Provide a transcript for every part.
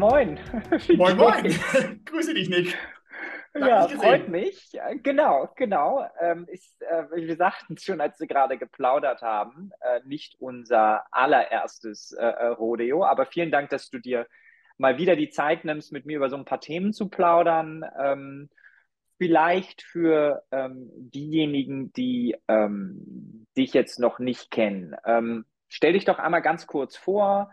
Moin. Moin, moin. Grüße dich, Nick. Danke ja, freut mich. Genau, genau. Ähm, ist, äh, wir sagten es schon, als wir gerade geplaudert haben, äh, nicht unser allererstes äh, äh, Rodeo, aber vielen Dank, dass du dir mal wieder die Zeit nimmst, mit mir über so ein paar Themen zu plaudern. Ähm, vielleicht für ähm, diejenigen, die ähm, dich jetzt noch nicht kennen. Ähm, stell dich doch einmal ganz kurz vor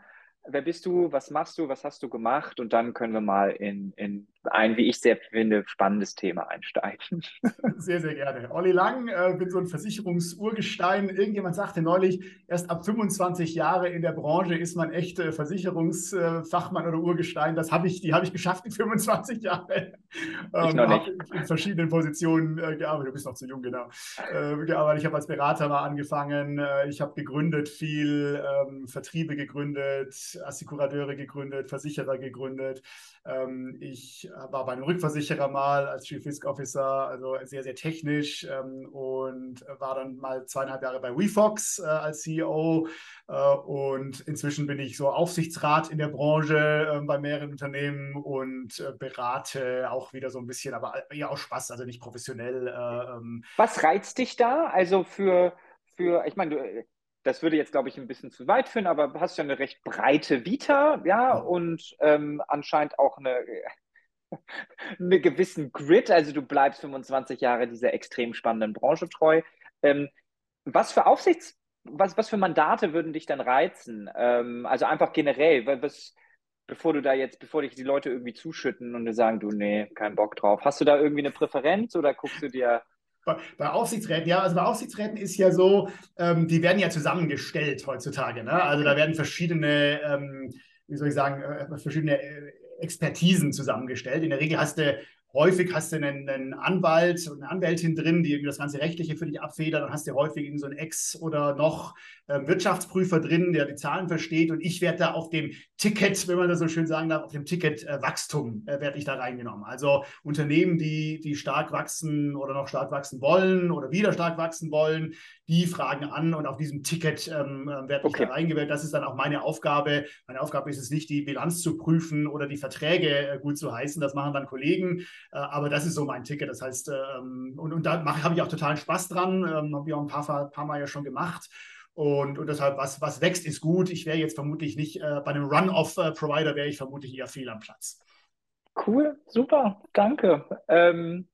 wer bist du, was machst du, was hast du gemacht? Und dann können wir mal in, in ein, wie ich sehr finde, spannendes Thema einsteigen. Sehr, sehr gerne. Olli Lang, äh, bin so ein Versicherungsurgestein. Irgendjemand sagte neulich, erst ab 25 Jahre in der Branche ist man echt äh, Versicherungsfachmann oder Urgestein. Das habe ich, die habe ich geschafft in 25 Jahren. Ähm, ich noch nicht. in verschiedenen Positionen äh, gearbeitet. Du bist noch zu jung, genau. Äh, gearbeitet. Ich habe als Berater mal angefangen. Äh, ich habe gegründet viel, ähm, Vertriebe gegründet, Assekurateure gegründet, Versicherer gegründet. Ähm, ich war bei einem Rückversicherer mal als Chief Risk Officer, also sehr, sehr technisch ähm, und war dann mal zweieinhalb Jahre bei WeFox äh, als CEO äh, und inzwischen bin ich so Aufsichtsrat in der Branche äh, bei mehreren Unternehmen und äh, berate auch wieder so ein bisschen, aber eher aus Spaß, also nicht professionell. Äh, ähm. Was reizt dich da? Also für, für ich meine, du das würde jetzt, glaube ich, ein bisschen zu weit führen, aber du hast ja eine recht breite Vita, ja, und ähm, anscheinend auch eine, einen gewissen Grid, also du bleibst 25 Jahre dieser extrem spannenden Branche treu. Ähm, was für Aufsichts, was, was für Mandate würden dich dann reizen? Ähm, also einfach generell, was, bevor du da jetzt, bevor dich die Leute irgendwie zuschütten und dir sagen, du, nee, kein Bock drauf. Hast du da irgendwie eine Präferenz oder guckst du dir bei, Aufsichtsräten, ja, also bei Aufsichtsräten ist ja so, ähm, die werden ja zusammengestellt heutzutage. Ne? Also da werden verschiedene, ähm, wie soll ich sagen, äh, verschiedene äh, Expertisen zusammengestellt. In der Regel hast du häufig hast du einen, einen, Anwalt und eine Anwältin drin, die das ganze Rechtliche für dich abfedert. Dann hast du häufig so einen Ex- oder noch äh, Wirtschaftsprüfer drin, der die Zahlen versteht. Und ich werde da auf dem Ticket, wenn man das so schön sagen darf, auf dem Ticket äh, Wachstum äh, werde ich da reingenommen. Also Unternehmen, die, die stark wachsen oder noch stark wachsen wollen oder wieder stark wachsen wollen, die fragen an und auf diesem Ticket ähm, äh, werde ich okay. da reingewählt. Das ist dann auch meine Aufgabe. Meine Aufgabe ist es nicht, die Bilanz zu prüfen oder die Verträge äh, gut zu heißen. Das machen dann Kollegen. Äh, aber das ist so mein Ticket. Das heißt, ähm, und, und da habe ich auch totalen Spaß dran. Ähm, habe ich auch ein paar, paar Mal ja schon gemacht. Und, und deshalb, was, was wächst, ist gut. Ich wäre jetzt vermutlich nicht, äh, bei einem Run-Off-Provider wäre ich vermutlich eher fehl am Platz. Cool, super, danke. Ähm,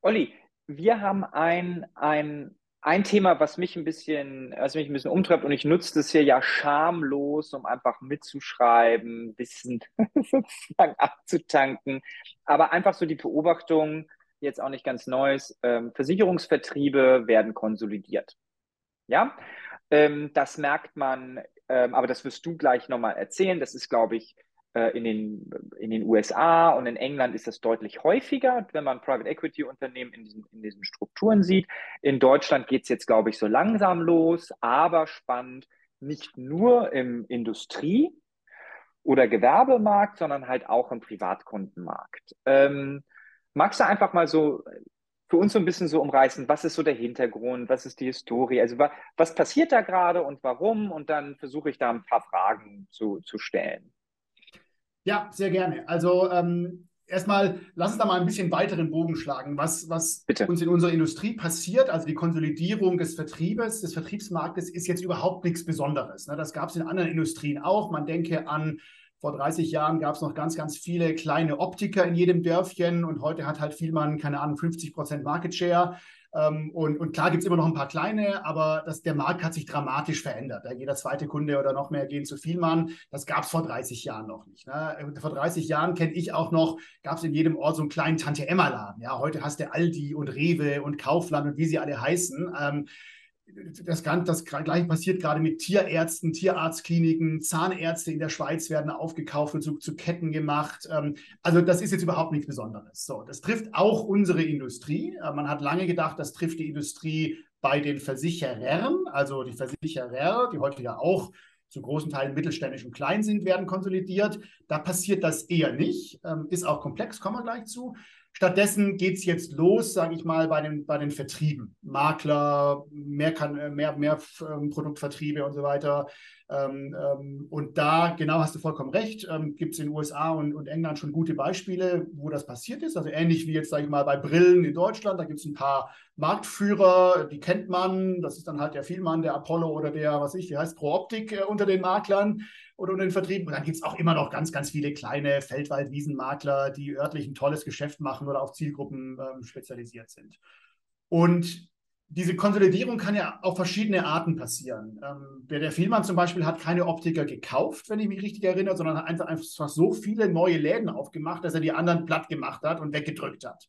Olli, wir haben ein, ein ein Thema, was mich ein bisschen, was mich ein bisschen umtreibt und ich nutze das hier ja schamlos, um einfach mitzuschreiben, ein bisschen sozusagen abzutanken. Aber einfach so die Beobachtung, jetzt auch nicht ganz Neues, ähm, Versicherungsvertriebe werden konsolidiert. Ja, ähm, das merkt man, ähm, aber das wirst du gleich nochmal erzählen. Das ist, glaube ich, in den, in den USA und in England ist das deutlich häufiger, wenn man Private Equity Unternehmen in diesen, in diesen Strukturen sieht. In Deutschland geht es jetzt, glaube ich, so langsam los, aber spannend, nicht nur im Industrie- oder Gewerbemarkt, sondern halt auch im Privatkundenmarkt. Ähm, magst du einfach mal so für uns so ein bisschen so umreißen, was ist so der Hintergrund, was ist die Historie, also wa was passiert da gerade und warum? Und dann versuche ich da ein paar Fragen zu, zu stellen. Ja, sehr gerne. Also ähm, erstmal, lass uns da mal ein bisschen weiteren Bogen schlagen, was, was uns in unserer Industrie passiert. Also die Konsolidierung des Vertriebes, des Vertriebsmarktes ist jetzt überhaupt nichts Besonderes. Ne? Das gab es in anderen Industrien auch. Man denke an vor 30 Jahren gab es noch ganz, ganz viele kleine Optiker in jedem Dörfchen und heute hat halt Vielmann, keine Ahnung, 50 Prozent Market Share. Ähm, und, und, klar gibt es immer noch ein paar kleine, aber das, der Markt hat sich dramatisch verändert. Ja, jeder zweite Kunde oder noch mehr gehen zu Vielmann. Das gab es vor 30 Jahren noch nicht. Ne? Vor 30 Jahren kenne ich auch noch, gab es in jedem Ort so einen kleinen Tante-Emma-Laden. Ja, heute hast du Aldi und Rewe und Kaufland und wie sie alle heißen. Ähm, das, das gleiche passiert gerade mit Tierärzten, Tierarztkliniken, Zahnärzte in der Schweiz werden aufgekauft und zu, zu Ketten gemacht. Ähm, also das ist jetzt überhaupt nichts Besonderes. So, das trifft auch unsere Industrie. Äh, man hat lange gedacht, das trifft die Industrie bei den Versicherern, also die Versicherer, die heute ja auch zu großen Teilen mittelständisch und klein sind, werden konsolidiert. Da passiert das eher nicht. Ähm, ist auch komplex, kommen wir gleich zu. Stattdessen geht es jetzt los, sage ich mal, bei den, bei den Vertrieben. Makler, mehr, kann, mehr, mehr ähm, Produktvertriebe und so weiter. Ähm, ähm, und da, genau hast du vollkommen recht, ähm, gibt es in den USA und, und, England schon gute Beispiele, wo das passiert ist. Also ähnlich wie jetzt, sage ich mal, bei Brillen in Deutschland. Da gibt es ein paar Marktführer, die kennt man. Das ist dann halt der Vielmann, der Apollo oder der, was ich, wie heißt Pro Optik äh, unter den Maklern oder unter den Vertrieben. Und dann gibt es auch immer noch ganz, ganz viele kleine Feldwald-Wiesenmakler, die örtlich ein tolles Geschäft machen oder auf Zielgruppen ähm, spezialisiert sind. Und diese Konsolidierung kann ja auf verschiedene Arten passieren. Ähm, der, Vielmann zum Beispiel hat keine Optiker gekauft, wenn ich mich richtig erinnere, sondern hat einfach, einfach so viele neue Läden aufgemacht, dass er die anderen platt gemacht hat und weggedrückt hat.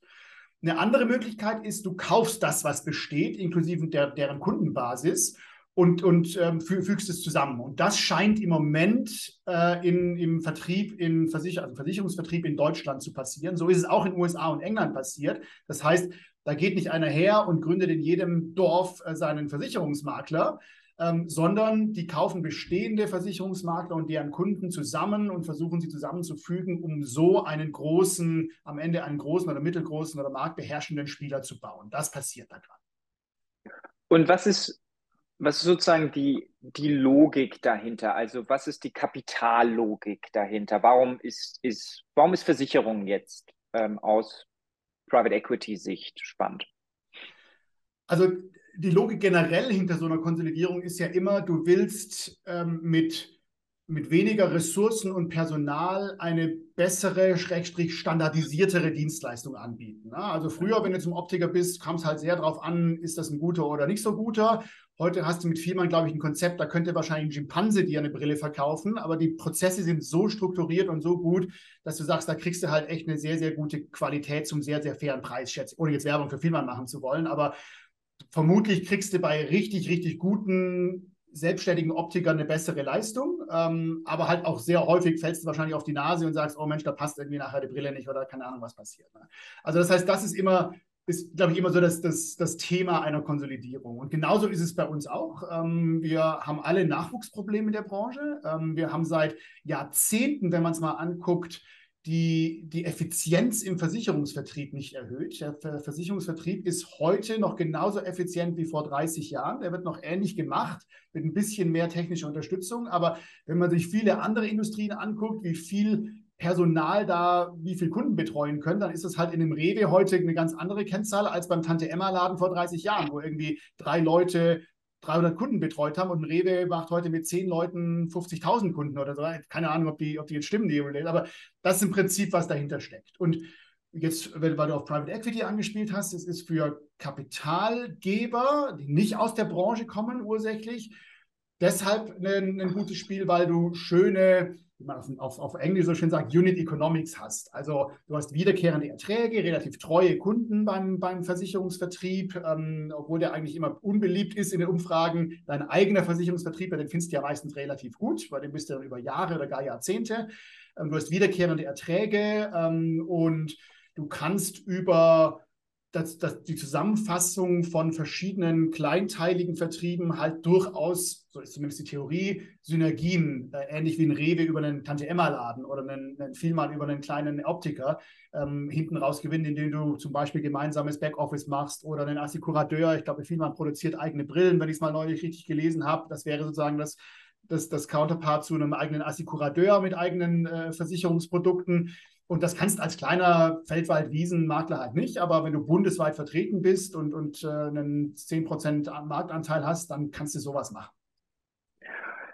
Eine andere Möglichkeit ist, du kaufst das, was besteht, inklusive der, deren Kundenbasis und, und ähm, fügst es zusammen. Und das scheint im Moment äh, in, im Vertrieb, im Versicher also Versicherungsvertrieb in Deutschland zu passieren. So ist es auch in USA und England passiert. Das heißt, da geht nicht einer her und gründet in jedem Dorf äh, seinen Versicherungsmakler, ähm, sondern die kaufen bestehende Versicherungsmakler und deren Kunden zusammen und versuchen sie zusammenzufügen, um so einen großen, am Ende einen großen oder mittelgroßen oder marktbeherrschenden Spieler zu bauen. Das passiert da gerade. Und was ist, was ist sozusagen die, die Logik dahinter? Also was ist die Kapitallogik dahinter? Warum ist, ist, warum ist Versicherung jetzt ähm, aus Private Equity Sicht spannend? Also die Logik generell hinter so einer Konsolidierung ist ja immer, du willst ähm, mit, mit weniger Ressourcen und Personal eine bessere, schrägstrich standardisiertere Dienstleistung anbieten. Ne? Also früher, wenn du zum Optiker bist, kam es halt sehr darauf an, ist das ein guter oder nicht so guter. Heute hast du mit Vielmann, glaube ich, ein Konzept, da könnte wahrscheinlich ein Schimpanse dir eine Brille verkaufen, aber die Prozesse sind so strukturiert und so gut, dass du sagst, da kriegst du halt echt eine sehr, sehr gute Qualität zum sehr, sehr fairen Preis, schätze ohne jetzt Werbung für Vielmann machen zu wollen, aber vermutlich kriegst du bei richtig, richtig guten selbstständigen Optikern eine bessere Leistung, ähm, aber halt auch sehr häufig fällst du wahrscheinlich auf die Nase und sagst, oh Mensch, da passt irgendwie nachher die Brille nicht oder keine Ahnung, was passiert. Ne? Also das heißt, das ist immer ist, glaube ich, immer so das, das, das Thema einer Konsolidierung. Und genauso ist es bei uns auch. Ähm, wir haben alle Nachwuchsprobleme in der Branche. Ähm, wir haben seit Jahrzehnten, wenn man es mal anguckt, die, die Effizienz im Versicherungsvertrieb nicht erhöht. Der Versicherungsvertrieb ist heute noch genauso effizient wie vor 30 Jahren. Der wird noch ähnlich gemacht mit ein bisschen mehr technischer Unterstützung. Aber wenn man sich viele andere Industrien anguckt, wie viel Personal da wie viel Kunden betreuen können, dann ist das halt in einem Rewe heute eine ganz andere Kennzahl als beim Tante-Emma-Laden vor 30 Jahren, wo irgendwie drei Leute 300 Kunden betreut haben und ein Rewe macht heute mit zehn Leuten 50.000 Kunden oder so. Keine Ahnung, ob die, ob die jetzt stimmen, die aber das ist im Prinzip, was dahinter steckt. Und jetzt, weil du auf Private Equity angespielt hast, es ist für Kapitalgeber, die nicht aus der Branche kommen ursächlich, deshalb ein, ein gutes Spiel, weil du schöne wie man auf, auf, Englisch so schön sagt, Unit Economics hast. Also du hast wiederkehrende Erträge, relativ treue Kunden beim, beim Versicherungsvertrieb, ähm, obwohl der eigentlich immer unbeliebt ist in den Umfragen. Dein eigener Versicherungsvertrieb, den findest du ja meistens relativ gut, weil den bist du dann über Jahre oder gar Jahrzehnte. Ähm, du hast wiederkehrende Erträge ähm, und du kannst über dass, dass die Zusammenfassung von verschiedenen kleinteiligen Vertrieben halt durchaus, so ist zumindest die Theorie, Synergien, äh, ähnlich wie ein Rewe über einen Tante-Emma-Laden oder einen, einen Vielmann über einen kleinen Optiker, ähm, hinten raus gewinnen, indem du zum Beispiel gemeinsames Backoffice machst oder einen Assikurateur. Ich glaube, Vielmann produziert eigene Brillen, wenn ich es mal neulich richtig gelesen habe. Das wäre sozusagen das, das, das Counterpart zu einem eigenen Assikurateur mit eigenen äh, Versicherungsprodukten. Und das kannst als kleiner Feldwald-Wiesenmakler halt nicht, aber wenn du bundesweit vertreten bist und, und äh, einen 10% Marktanteil hast, dann kannst du sowas machen.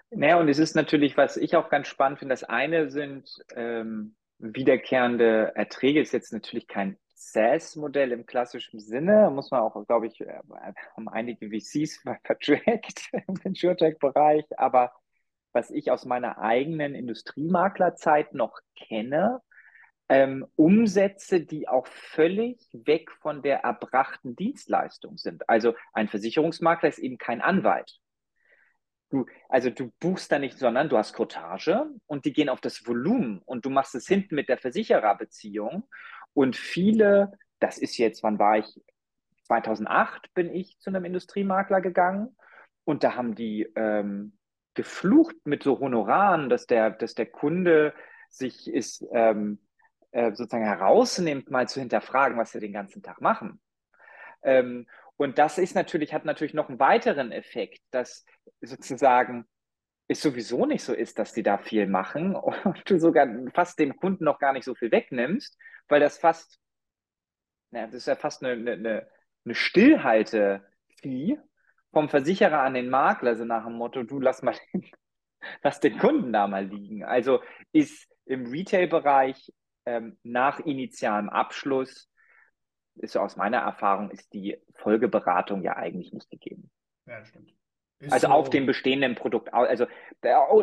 Naja, und es ist natürlich, was ich auch ganz spannend finde, das eine sind ähm, wiederkehrende Erträge, ist jetzt natürlich kein SaaS-Modell im klassischen Sinne, muss man auch, glaube ich, äh, haben einige VCs vertrackt im Insurtech-Bereich, aber was ich aus meiner eigenen Industriemaklerzeit noch kenne, ähm, Umsätze, die auch völlig weg von der erbrachten Dienstleistung sind. Also ein Versicherungsmakler ist eben kein Anwalt. Du, also du buchst da nicht, sondern du hast Cottage und die gehen auf das Volumen und du machst es hinten mit der Versichererbeziehung. Und viele, das ist jetzt, wann war ich? 2008 bin ich zu einem Industriemakler gegangen und da haben die ähm, geflucht mit so Honoraren, dass der, dass der Kunde sich ist ähm, äh, sozusagen herausnimmt, mal zu hinterfragen, was sie den ganzen Tag machen. Ähm, und das ist natürlich, hat natürlich noch einen weiteren Effekt, dass sozusagen es sowieso nicht so ist, dass die da viel machen und du sogar fast dem Kunden noch gar nicht so viel wegnimmst, weil das fast, naja, das ist ja fast eine, eine, eine Stillhalte-Fee vom Versicherer an den Makler, also nach dem Motto, du lass mal den, lass den Kunden da mal liegen. Also ist im Retail-Bereich ähm, nach initialem Abschluss, ist so aus meiner Erfahrung, ist die Folgeberatung ja eigentlich nicht gegeben. Ja, das stimmt. Ist also so. auf dem bestehenden Produkt. Also,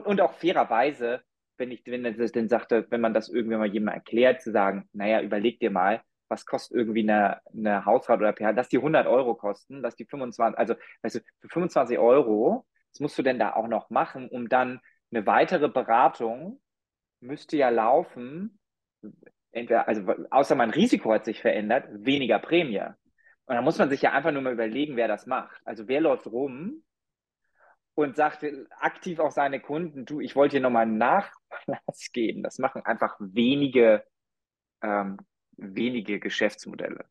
und auch fairerweise, wenn ich, wenn das denn sagte, wenn man das irgendwie mal jemandem erklärt, zu sagen, naja, überleg dir mal, was kostet irgendwie eine, eine Hausrat oder PH, dass die 100 Euro kosten, dass die 25, also, weißt du, für 25 Euro, was musst du denn da auch noch machen, um dann eine weitere Beratung müsste ja laufen, entweder, also außer mein Risiko hat sich verändert, weniger Prämie. Und da muss man sich ja einfach nur mal überlegen, wer das macht. Also wer läuft rum und sagt aktiv auch seine Kunden, du, ich wollte hier nochmal einen Nachlass geben. Das machen einfach wenige, ähm, wenige Geschäftsmodelle.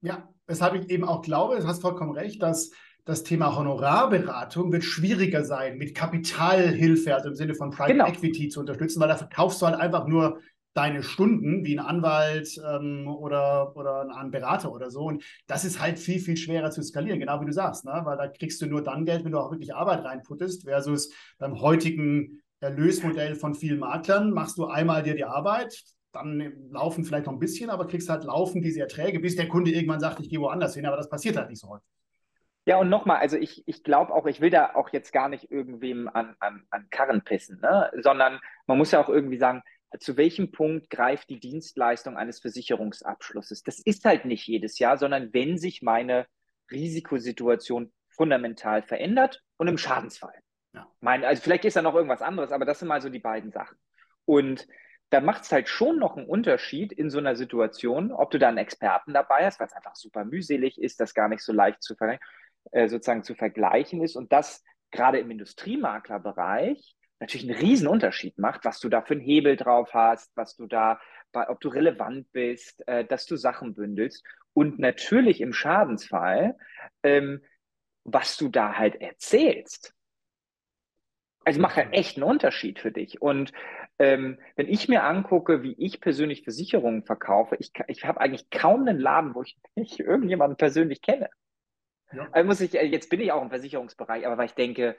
Ja, weshalb ich eben auch glaube, du hast vollkommen recht, dass das Thema Honorarberatung wird schwieriger sein, mit Kapitalhilfe, also im Sinne von Private genau. Equity zu unterstützen, weil da verkaufst du halt einfach nur deine Stunden wie ein Anwalt ähm, oder, oder ein Berater oder so. Und das ist halt viel, viel schwerer zu skalieren, genau wie du sagst, ne? weil da kriegst du nur dann Geld, wenn du auch wirklich Arbeit reinputtest, versus beim heutigen Erlösmodell von vielen Maklern machst du einmal dir die Arbeit, dann laufen vielleicht noch ein bisschen, aber kriegst halt laufen diese Erträge, bis der Kunde irgendwann sagt, ich gehe woanders hin, aber das passiert halt nicht so häufig. Ja, und nochmal, also ich, ich glaube auch, ich will da auch jetzt gar nicht irgendwem an, an, an Karren pissen, ne? sondern man muss ja auch irgendwie sagen, zu welchem Punkt greift die Dienstleistung eines Versicherungsabschlusses? Das ist halt nicht jedes Jahr, sondern wenn sich meine Risikosituation fundamental verändert und im Schadensfall. Ja. Mein, also vielleicht ist da noch irgendwas anderes, aber das sind mal so die beiden Sachen. Und da macht es halt schon noch einen Unterschied in so einer Situation, ob du da einen Experten dabei hast, weil es einfach super mühselig ist, das gar nicht so leicht zu äh, sozusagen zu vergleichen ist und das gerade im Industriemaklerbereich natürlich einen riesen Unterschied macht, was du da für einen Hebel drauf hast, was du da, ob du relevant bist, äh, dass du Sachen bündelst und natürlich im Schadensfall, ähm, was du da halt erzählst. Also macht halt echt einen Unterschied für dich. Und ähm, wenn ich mir angucke, wie ich persönlich Versicherungen verkaufe, ich, ich habe eigentlich kaum einen Laden, wo ich nicht irgendjemanden persönlich kenne. Ja. Also muss ich, jetzt bin ich auch im Versicherungsbereich, aber weil ich denke,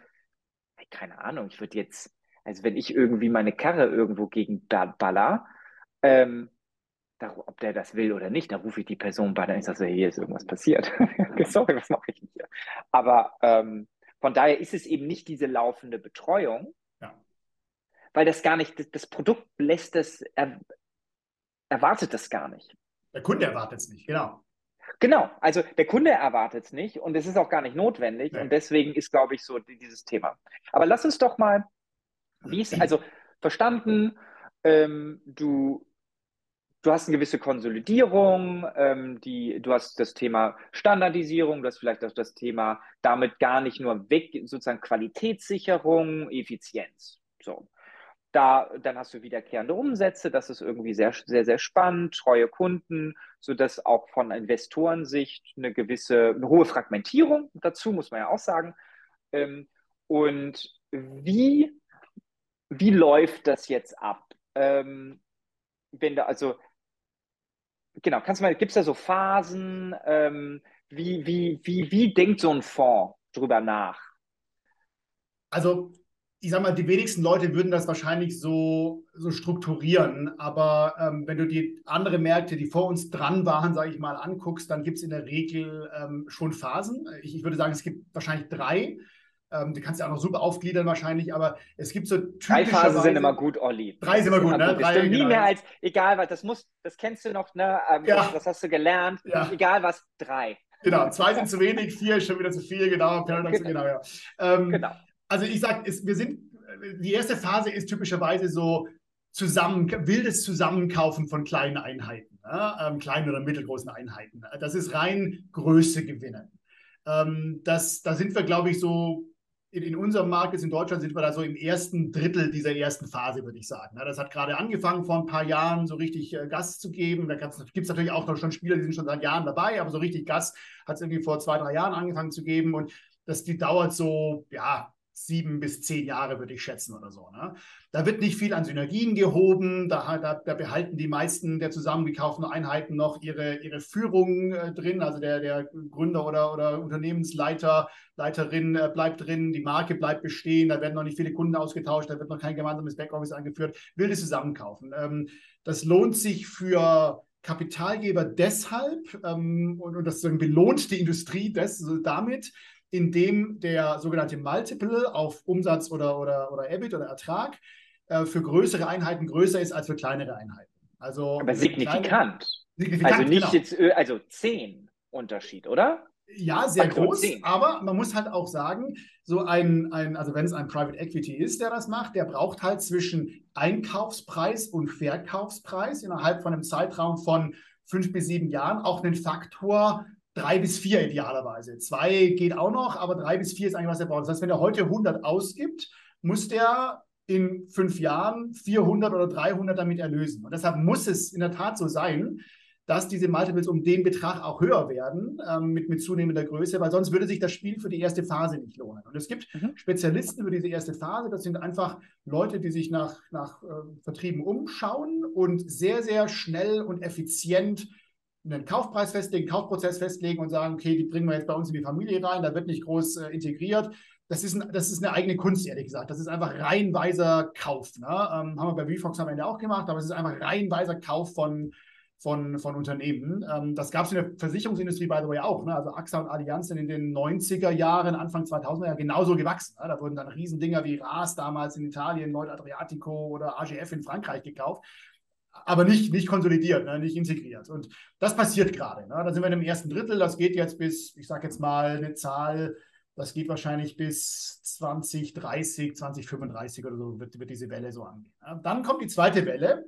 keine Ahnung, ich würde jetzt, also wenn ich irgendwie meine Karre irgendwo gegen baller, ähm, da, ob der das will oder nicht, da rufe ich die Person bei, dann ist das so, hier ist irgendwas passiert. Sorry, was mache ich hier? Aber ähm, von daher ist es eben nicht diese laufende Betreuung, ja. weil das gar nicht, das, das Produkt lässt das, er, erwartet das gar nicht. Der Kunde erwartet es nicht, genau. Genau, also der Kunde erwartet es nicht und es ist auch gar nicht notwendig nee. und deswegen ist, glaube ich, so dieses Thema. Aber lass uns doch mal, wie ist, also verstanden, ähm, du, du hast eine gewisse Konsolidierung, ähm, die, du hast das Thema Standardisierung, du hast vielleicht auch das Thema damit gar nicht nur weg, sozusagen Qualitätssicherung, Effizienz. So. Da, dann hast du wiederkehrende Umsätze, das ist irgendwie sehr, sehr, sehr spannend, treue Kunden, sodass auch von Investorensicht eine gewisse, eine hohe Fragmentierung dazu, muss man ja auch sagen. Ähm, und wie, wie läuft das jetzt ab? Ähm, wenn da, also, genau, kannst du mal, gibt es da so Phasen? Ähm, wie, wie, wie, wie denkt so ein Fonds drüber nach? Also ich sag mal, die wenigsten Leute würden das wahrscheinlich so, so strukturieren. Aber ähm, wenn du die andere Märkte, die vor uns dran waren, sage ich mal, anguckst, dann gibt es in der Regel ähm, schon Phasen. Ich, ich, würde sagen, es gibt wahrscheinlich drei. Ähm, du kannst ja auch noch super aufgliedern wahrscheinlich, aber es gibt so Drei Phasen sind immer gut, Olli. Drei sind immer gut, ne? Drei, nie genau. mehr als, egal was, das muss, das kennst du noch, ne? Ähm, ja. Das hast du gelernt. Ja. Egal was, drei. Genau, zwei sind zu wenig, vier ist schon wieder zu viel, genau. Paradox, genau, genau ja. Ähm, genau also ich sage, wir sind, die erste Phase ist typischerweise so zusammen, wildes Zusammenkaufen von kleinen Einheiten, ja, ähm, kleinen oder mittelgroßen Einheiten. Das ist rein Größe gewinnen. Ähm, das, da sind wir, glaube ich, so in, in, unserem Markt jetzt in Deutschland sind wir da so im ersten Drittel dieser ersten Phase, würde ich sagen. Das hat gerade angefangen, vor ein paar Jahren so richtig äh, Gas zu geben. Da gibt es natürlich auch noch schon Spieler, die sind schon seit Jahren dabei, aber so richtig Gas hat es irgendwie vor zwei, drei Jahren angefangen zu geben. Und das die dauert so, ja, sieben bis zehn Jahre, würde ich schätzen oder so. Ne? Da wird nicht viel an Synergien gehoben, da, da, da, behalten die meisten der zusammengekauften Einheiten noch ihre, ihre Führung äh, drin, also der, der Gründer oder, oder Unternehmensleiter, Leiterin äh, bleibt drin, die Marke bleibt bestehen, da werden noch nicht viele Kunden ausgetauscht, da wird noch kein gemeinsames Backoffice eingeführt, will das zusammenkaufen. Ähm, das lohnt sich für Kapitalgeber deshalb ähm, und, und das belohnt die Industrie des, damit, indem der sogenannte Multiple auf Umsatz oder, oder, oder EBIT oder Ertrag äh, für größere Einheiten größer ist als für kleinere Einheiten. Also Aber signifikant. Kleine, signifikant. Also nicht genau. jetzt, äh, also 10 Unterschied, oder? Ja, sehr Faktor groß, 10. aber man muss halt auch sagen, so ein, ein also wenn es ein Private Equity ist, der das macht, der braucht halt zwischen Einkaufspreis und Verkaufspreis innerhalb von einem Zeitraum von fünf bis sieben Jahren auch einen Faktor drei bis vier idealerweise. Zwei geht auch noch, aber drei bis vier ist eigentlich, was er braucht. Das heißt, wenn er heute 100 ausgibt, muss der in fünf Jahren 400 oder 300 damit erlösen. Und deshalb muss es in der Tat so sein, dass diese Multiples um den Betrag auch höher werden ähm, mit, mit zunehmender Größe, weil sonst würde sich das Spiel für die erste Phase nicht lohnen. Und es gibt mhm. Spezialisten für diese erste Phase, das sind einfach Leute, die sich nach, nach äh, Vertrieben umschauen und sehr, sehr schnell und effizient einen Kaufpreis festlegen, Kaufprozess festlegen und sagen, okay, die bringen wir jetzt bei uns in die Familie rein, da wird nicht groß äh, integriert. Das ist, ein, das ist eine eigene Kunst, ehrlich gesagt. Das ist einfach reihenweiser Kauf. Ne? Ähm, haben wir bei VFox am Ende auch gemacht, aber es ist einfach reihenweiser Kauf von, von, von Unternehmen. Ähm, das gab es in der Versicherungsindustrie, by the way, auch. Ne? Also AXA und Allianz sind in den 90er Jahren, Anfang 2000er Jahren genauso gewachsen. Ne? Da wurden dann Riesendinger wie RAS damals in Italien, Nord Adriatico oder AGF in Frankreich gekauft aber nicht, nicht konsolidiert, ne, nicht integriert. Und das passiert gerade. Ne? Da sind wir dem ersten Drittel, das geht jetzt bis, ich sage jetzt mal eine Zahl, das geht wahrscheinlich bis 2030, 2035 oder so, wird, wird diese Welle so angehen. Ne? Dann kommt die zweite Welle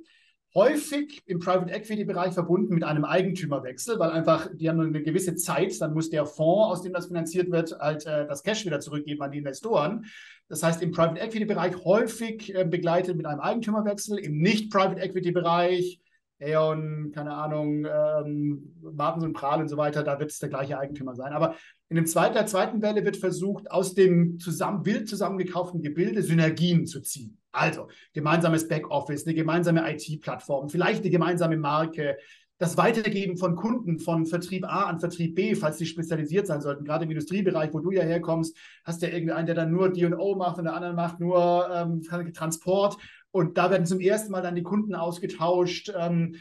häufig im Private Equity Bereich verbunden mit einem Eigentümerwechsel, weil einfach die haben eine gewisse Zeit, dann muss der Fonds, aus dem das finanziert wird, halt äh, das Cash wieder zurückgeben an die Investoren. Das heißt, im Private Equity Bereich häufig äh, begleitet mit einem Eigentümerwechsel, im nicht Private Equity Bereich Aeon, keine Ahnung, ähm, Martens und Prahl und so weiter, da wird es der gleiche Eigentümer sein. Aber in dem zweiten, der zweiten Welle wird versucht, aus dem zusammen, wild zusammengekauften Gebilde Synergien zu ziehen. Also gemeinsames Backoffice, eine gemeinsame IT-Plattform, vielleicht eine gemeinsame Marke, das Weitergeben von Kunden von Vertrieb A an Vertrieb B, falls die spezialisiert sein sollten. Gerade im Industriebereich, wo du ja herkommst, hast du ja irgendeinen, der dann nur D&O macht und der andere macht nur ähm, Transport. Und da werden zum ersten Mal dann die Kunden ausgetauscht. Ähm,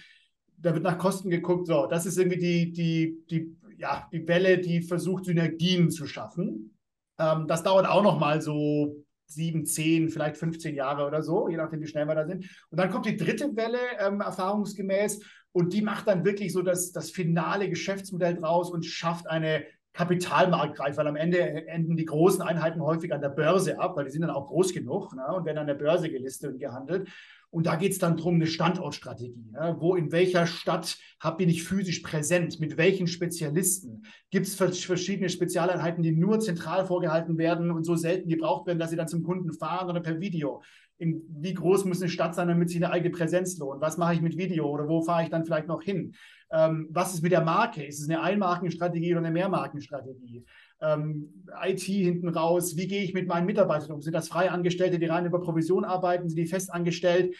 da wird nach Kosten geguckt. So, das ist irgendwie die, die, die, ja, die Welle, die versucht, Synergien zu schaffen. Ähm, das dauert auch noch mal so sieben, zehn, vielleicht 15 Jahre oder so, je nachdem, wie schnell wir da sind. Und dann kommt die dritte Welle, ähm, erfahrungsgemäß, und die macht dann wirklich so das, das finale Geschäftsmodell draus und schafft eine Kapitalmarktreife, weil am Ende enden die großen Einheiten häufig an der Börse ab, weil die sind dann auch groß genug ne, und werden an der Börse gelistet und gehandelt. Und da geht es dann darum, eine Standortstrategie. Ne? Wo in welcher Stadt hab, bin ich physisch präsent? Mit welchen Spezialisten? Gibt es verschiedene Spezialeinheiten, die nur zentral vorgehalten werden und so selten gebraucht werden, dass sie dann zum Kunden fahren oder per Video? In, wie groß muss eine Stadt sein, damit sie eine eigene Präsenz lohnt? Was mache ich mit Video oder wo fahre ich dann vielleicht noch hin? Ähm, was ist mit der Marke? Ist es eine Einmarkenstrategie oder eine Mehrmarkenstrategie? ähm, IT hinten raus, wie gehe ich mit meinen Mitarbeitern um? Sind das freie Angestellte, die rein über Provision arbeiten? Sind die fest angestellt?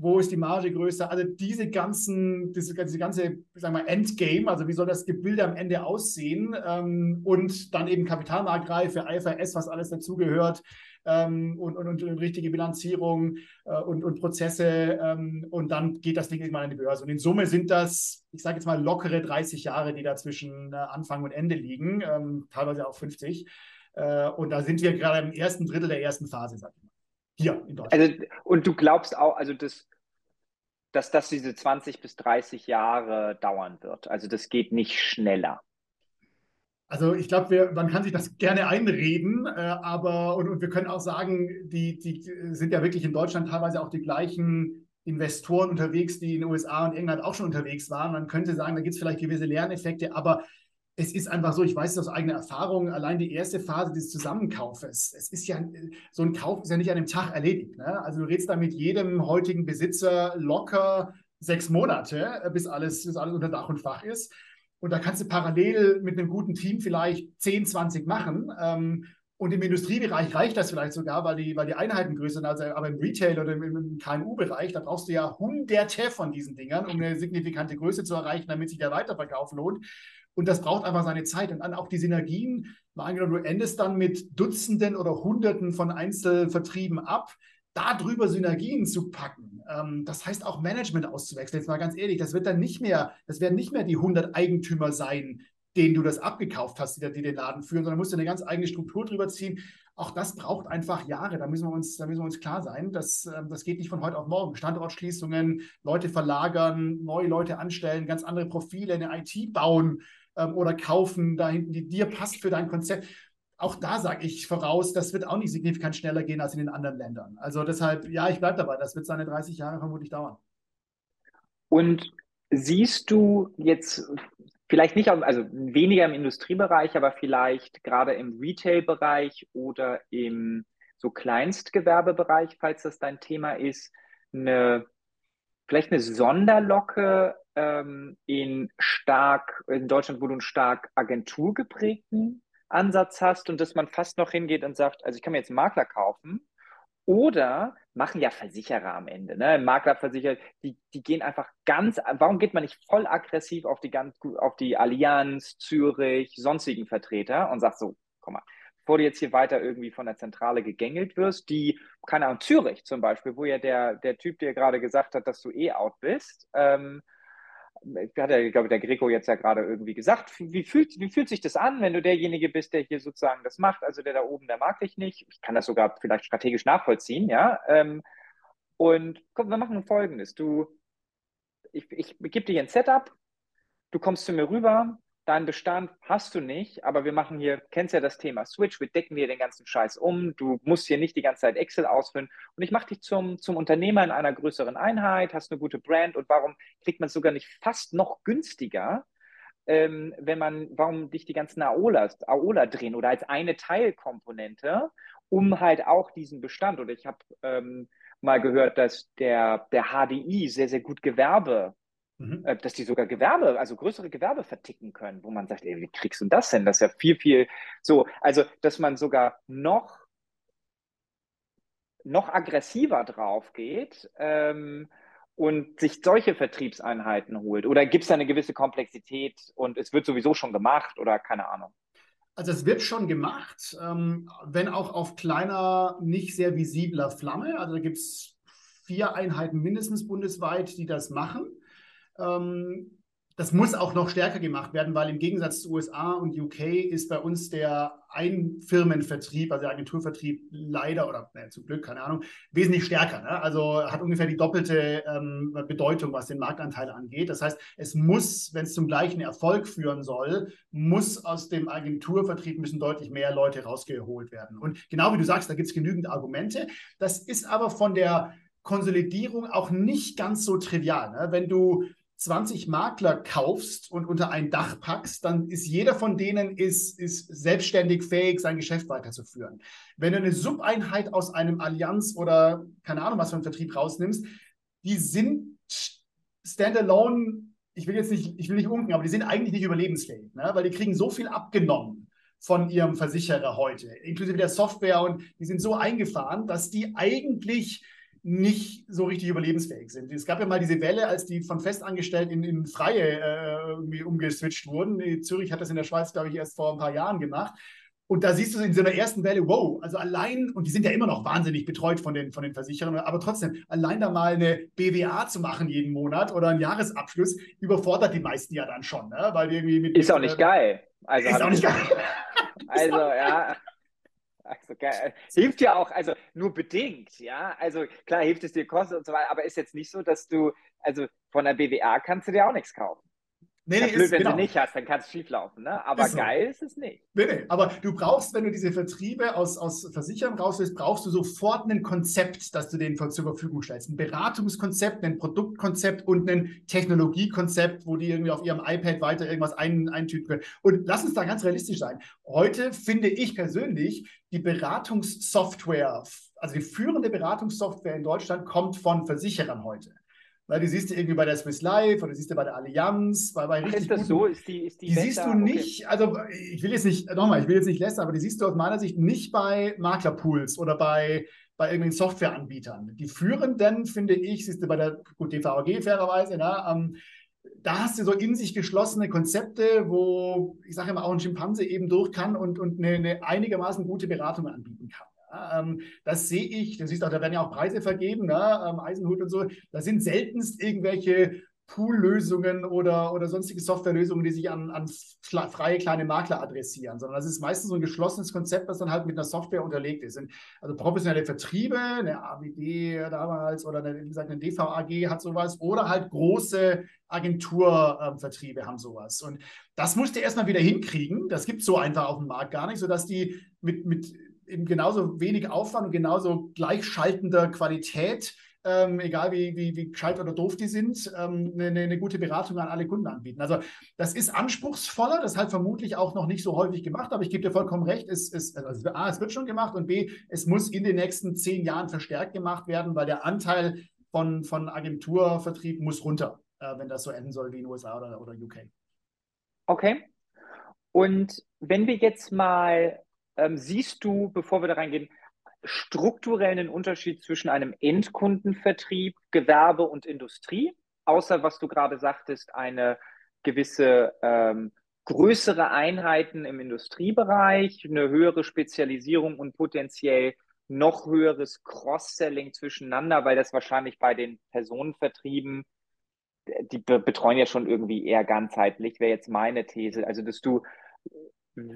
Wo ist die Marge größer? Also diese ganzen, diese, diese ganze, sagen wir, Endgame, also wie soll das Gebilde am Ende aussehen? Ähm, und dann eben Kapitalmarktreife, IFRS, was alles dazugehört ähm, und, und, und, richtige Bilanzierung äh, und, und Prozesse ähm, und dann geht das Ding irgendwann an die Börse. Und in Summe sind das, ich sage jetzt mal, lockere 30 Jahre, die da zwischen äh, Anfang und Ende liegen, ähm, teilweise auch 50. Äh, und da sind wir gerade im ersten Drittel der ersten Phase, sag ich mal. Hier in Deutschland. Also, und du glaubst auch, also das dass das diese 20 bis 30 Jahre dauern wird. Also das geht nicht schneller. Also ich glaube, man kann sich das gerne einreden, äh, aber und, und, wir können auch sagen, die, die sind ja wirklich in Deutschland teilweise auch die gleichen Investoren unterwegs, die in den USA und England auch schon unterwegs waren. Man könnte sagen, da gibt es vielleicht gewisse Lerneffekte, aber es ist einfach so, ich weiß es aus eigener Erfahrung, allein die erste Phase des Zusammenkaufes, es ist ja, so ein Kauf ist ja nicht an einem Tag erledigt. Ne? Also du redest da mit jedem heutigen Besitzer locker sechs Monate, bis alles, bis alles unter Dach und Fach ist. Und da kannst du parallel mit einem guten Team vielleicht 10, 20 machen. Ähm, und im Industriebereich reicht das vielleicht sogar, weil die, weil die Einheiten größer sind. Also, aber im Retail oder im, im KMU-Bereich, da brauchst du ja hunderte von diesen Dingern, um eine signifikante Größe zu erreichen, damit sich der Weiterverkauf lohnt. Und das braucht einfach seine Zeit. Und dann auch die Synergien. Angenommen, du endest dann mit Dutzenden oder Hunderten von Einzelvertrieben ab darüber Synergien zu packen. Ähm, das heißt auch Management auszuwechseln. Jetzt mal ganz ehrlich, das wird dann nicht mehr, das werden nicht mehr die 100 Eigentümer sein, denen du das abgekauft hast, die, die den Laden führen, sondern musst du eine ganz eigene Struktur drüber ziehen. Auch das braucht einfach Jahre. Da müssen wir uns, da müssen wir uns klar sein. Das, ähm, das geht nicht von heute auf morgen. Standortschließungen, Leute verlagern, neue Leute anstellen, ganz andere Profile, eine IT bauen ähm, oder kaufen, da hinten, die dir passt für dein Konzept auch da sage ich voraus, das wird auch nicht signifikant schneller gehen als in den anderen Ländern. Also deshalb, ja, ich bleibe dabei, das wird seine 30 Jahre vermutlich dauern. Und siehst du jetzt vielleicht nicht, also weniger im Industriebereich, aber vielleicht gerade im Retail-Bereich oder im so Kleinstgewerbebereich, falls das dein Thema ist, eine vielleicht eine Sonderlocke ähm, in stark in Deutschland, wo du einen stark agenturgeprägten Ansatz hast und dass man fast noch hingeht und sagt, also ich kann mir jetzt einen Makler kaufen oder machen ja Versicherer am Ende, ne? Maklerversicherer, die, die gehen einfach ganz, warum geht man nicht voll aggressiv auf die, ganz, auf die Allianz, Zürich, sonstigen Vertreter und sagt so, komm mal, bevor du jetzt hier weiter irgendwie von der Zentrale gegängelt wirst, die, keine Ahnung, Zürich zum Beispiel, wo ja der, der Typ dir gerade gesagt hat, dass du eh out bist, ähm, hat ja, glaube der Greco jetzt ja gerade irgendwie gesagt, wie fühlt, wie fühlt sich das an, wenn du derjenige bist, der hier sozusagen das macht, also der da oben, der mag dich nicht. Ich kann das sogar vielleicht strategisch nachvollziehen, ja. Ähm, und komm, wir machen folgendes. Du, ich, ich gebe dir ein Setup, du kommst zu mir rüber, deinen Bestand hast du nicht, aber wir machen hier, kennst ja das Thema Switch, wir decken dir den ganzen Scheiß um, du musst hier nicht die ganze Zeit Excel ausfüllen. Und ich mache dich zum, zum Unternehmer in einer größeren Einheit, hast eine gute Brand und warum kriegt man es sogar nicht fast noch günstiger, ähm, wenn man, warum dich die ganzen Aola, Aola drehen oder als eine Teilkomponente, um halt auch diesen Bestand. Oder ich habe ähm, mal gehört, dass der, der HDI sehr, sehr gut Gewerbe Mhm. Äh, dass die sogar Gewerbe, also größere Gewerbe verticken können, wo man sagt, ey, wie kriegst du das denn? Das ist ja viel, viel so, also dass man sogar noch, noch aggressiver drauf geht ähm, und sich solche Vertriebseinheiten holt. Oder gibt es da eine gewisse Komplexität und es wird sowieso schon gemacht oder keine Ahnung? Also es wird schon gemacht, ähm, wenn auch auf kleiner, nicht sehr visibler Flamme. Also da gibt es vier Einheiten mindestens bundesweit, die das machen. Ähm, das muss auch noch stärker gemacht werden, weil im Gegensatz zu USA und UK ist bei uns der Einfirmenvertrieb, also der Agenturvertrieb leider oder naja, zum Glück, keine Ahnung, wesentlich stärker. Ne? Also hat ungefähr die doppelte ähm, Bedeutung, was den Marktanteil angeht. Das heißt, es muss, wenn es zum gleichen Erfolg führen soll, muss aus dem Agenturvertrieb müssen deutlich mehr Leute rausgeholt werden. Und genau wie du sagst, da gibt es genügend Argumente. Das ist aber von der Konsolidierung auch nicht ganz so trivial. Ne? Wenn du 20 Makler kaufst und unter ein Dach packst, dann ist jeder von denen ist, ist selbstständig fähig, sein Geschäft weiterzuführen. Wenn du eine Subeinheit aus einem Allianz oder keine Ahnung was für einen Vertrieb rausnimmst, die sind standalone, ich will jetzt nicht, ich will nicht unken, aber die sind eigentlich nicht überlebensfähig, ne? weil die kriegen so viel abgenommen von ihrem Versicherer heute, inklusive der Software und die sind so eingefahren, dass die eigentlich nicht so richtig überlebensfähig sind. Es gab ja mal diese Welle, als die von Festangestellten in, in Freie äh, irgendwie umgeswitcht wurden. Zürich hat das in der Schweiz, glaube ich, erst vor ein paar Jahren gemacht. Und da siehst du in so einer ersten Welle, wow, also allein, und die sind ja immer noch wahnsinnig betreut von den, von den Versicherern, aber trotzdem, allein da mal eine BWA zu machen jeden Monat oder einen Jahresabschluss, überfordert die meisten ja dann schon, ne? weil irgendwie mit. Ist auch nicht äh, geil. Also ist auch nicht geil. also, ja. Also, hilft ja auch, also nur bedingt, ja. Also klar hilft es dir Kosten und so weiter, aber ist jetzt nicht so, dass du, also von der BWA kannst du dir auch nichts kaufen. Nee, nee, ja, blöd, ist, wenn genau. du nicht hast, dann kann es schief laufen, ne? Aber ist so. geil ist es nicht. Nee, nee. Aber du brauchst, wenn du diese Vertriebe aus, aus Versichern raus willst, brauchst du sofort ein Konzept, das du denen zur Verfügung stellst. Ein Beratungskonzept, ein Produktkonzept und ein Technologiekonzept, wo die irgendwie auf ihrem iPad weiter irgendwas ein, eintüten können. Und lass uns da ganz realistisch sein. Heute finde ich persönlich, die Beratungssoftware, also die führende Beratungssoftware in Deutschland kommt von Versicherern heute. Weil die siehst du irgendwie bei der Swiss Life oder siehst du bei der Allianz, bei, bei richtig Ist das guten, so? Ist die, ist die, die siehst du nicht, okay. also ich will jetzt nicht, nochmal, ich will jetzt nicht lästern, aber die siehst du aus meiner Sicht nicht bei Maklerpools oder bei, bei irgendwelchen Softwareanbietern. Die führenden, finde ich, siehst du bei der, gut, DVAG fairerweise, ne, ähm, da hast du so in sich geschlossene Konzepte, wo, ich sage immer, auch ein Schimpanse eben durch kann und, und eine, eine einigermaßen gute Beratung anbieten kann. Ähm, das sehe ich, du siehst auch, da werden ja auch Preise vergeben, ne? ähm, Eisenhut und so. Da sind seltenst irgendwelche Pool-Lösungen oder, oder sonstige Softwarelösungen, die sich an, an freie kleine Makler adressieren, sondern das ist meistens so ein geschlossenes Konzept, das dann halt mit einer Software unterlegt ist. Also professionelle Vertriebe, eine ABD damals oder eine, wie gesagt, eine DVAG hat sowas oder halt große Agenturvertriebe ähm, haben sowas. Und das musst du erstmal wieder hinkriegen. Das gibt es so einfach auf dem Markt gar nicht, sodass die mit, mit eben genauso wenig Aufwand und genauso gleichschaltender Qualität, ähm, egal wie, wie, wie gescheit oder doof die sind, ähm, eine, eine, gute Beratung an alle Kunden anbieten. Also das ist anspruchsvoller, das hat vermutlich auch noch nicht so häufig gemacht, aber ich gebe dir vollkommen recht, es, es, also A, es wird schon gemacht und B, es muss in den nächsten zehn Jahren verstärkt gemacht werden, weil der Anteil von, von Agenturvertrieb muss runter, äh, wenn das so enden soll wie in den USA oder, oder UK. Okay. Und wenn wir jetzt mal ähm, siehst du, bevor wir da reingehen, strukturellen Unterschied zwischen einem Endkundenvertrieb, Gewerbe und Industrie, außer was du gerade sagtest, eine gewisse ähm, größere Einheiten im Industriebereich, eine höhere Spezialisierung und potenziell noch höheres Cross-Selling zwischeneinander, weil das wahrscheinlich bei den Personenvertrieben, die betreuen ja schon irgendwie eher ganzheitlich, wäre jetzt meine These. Also, dass du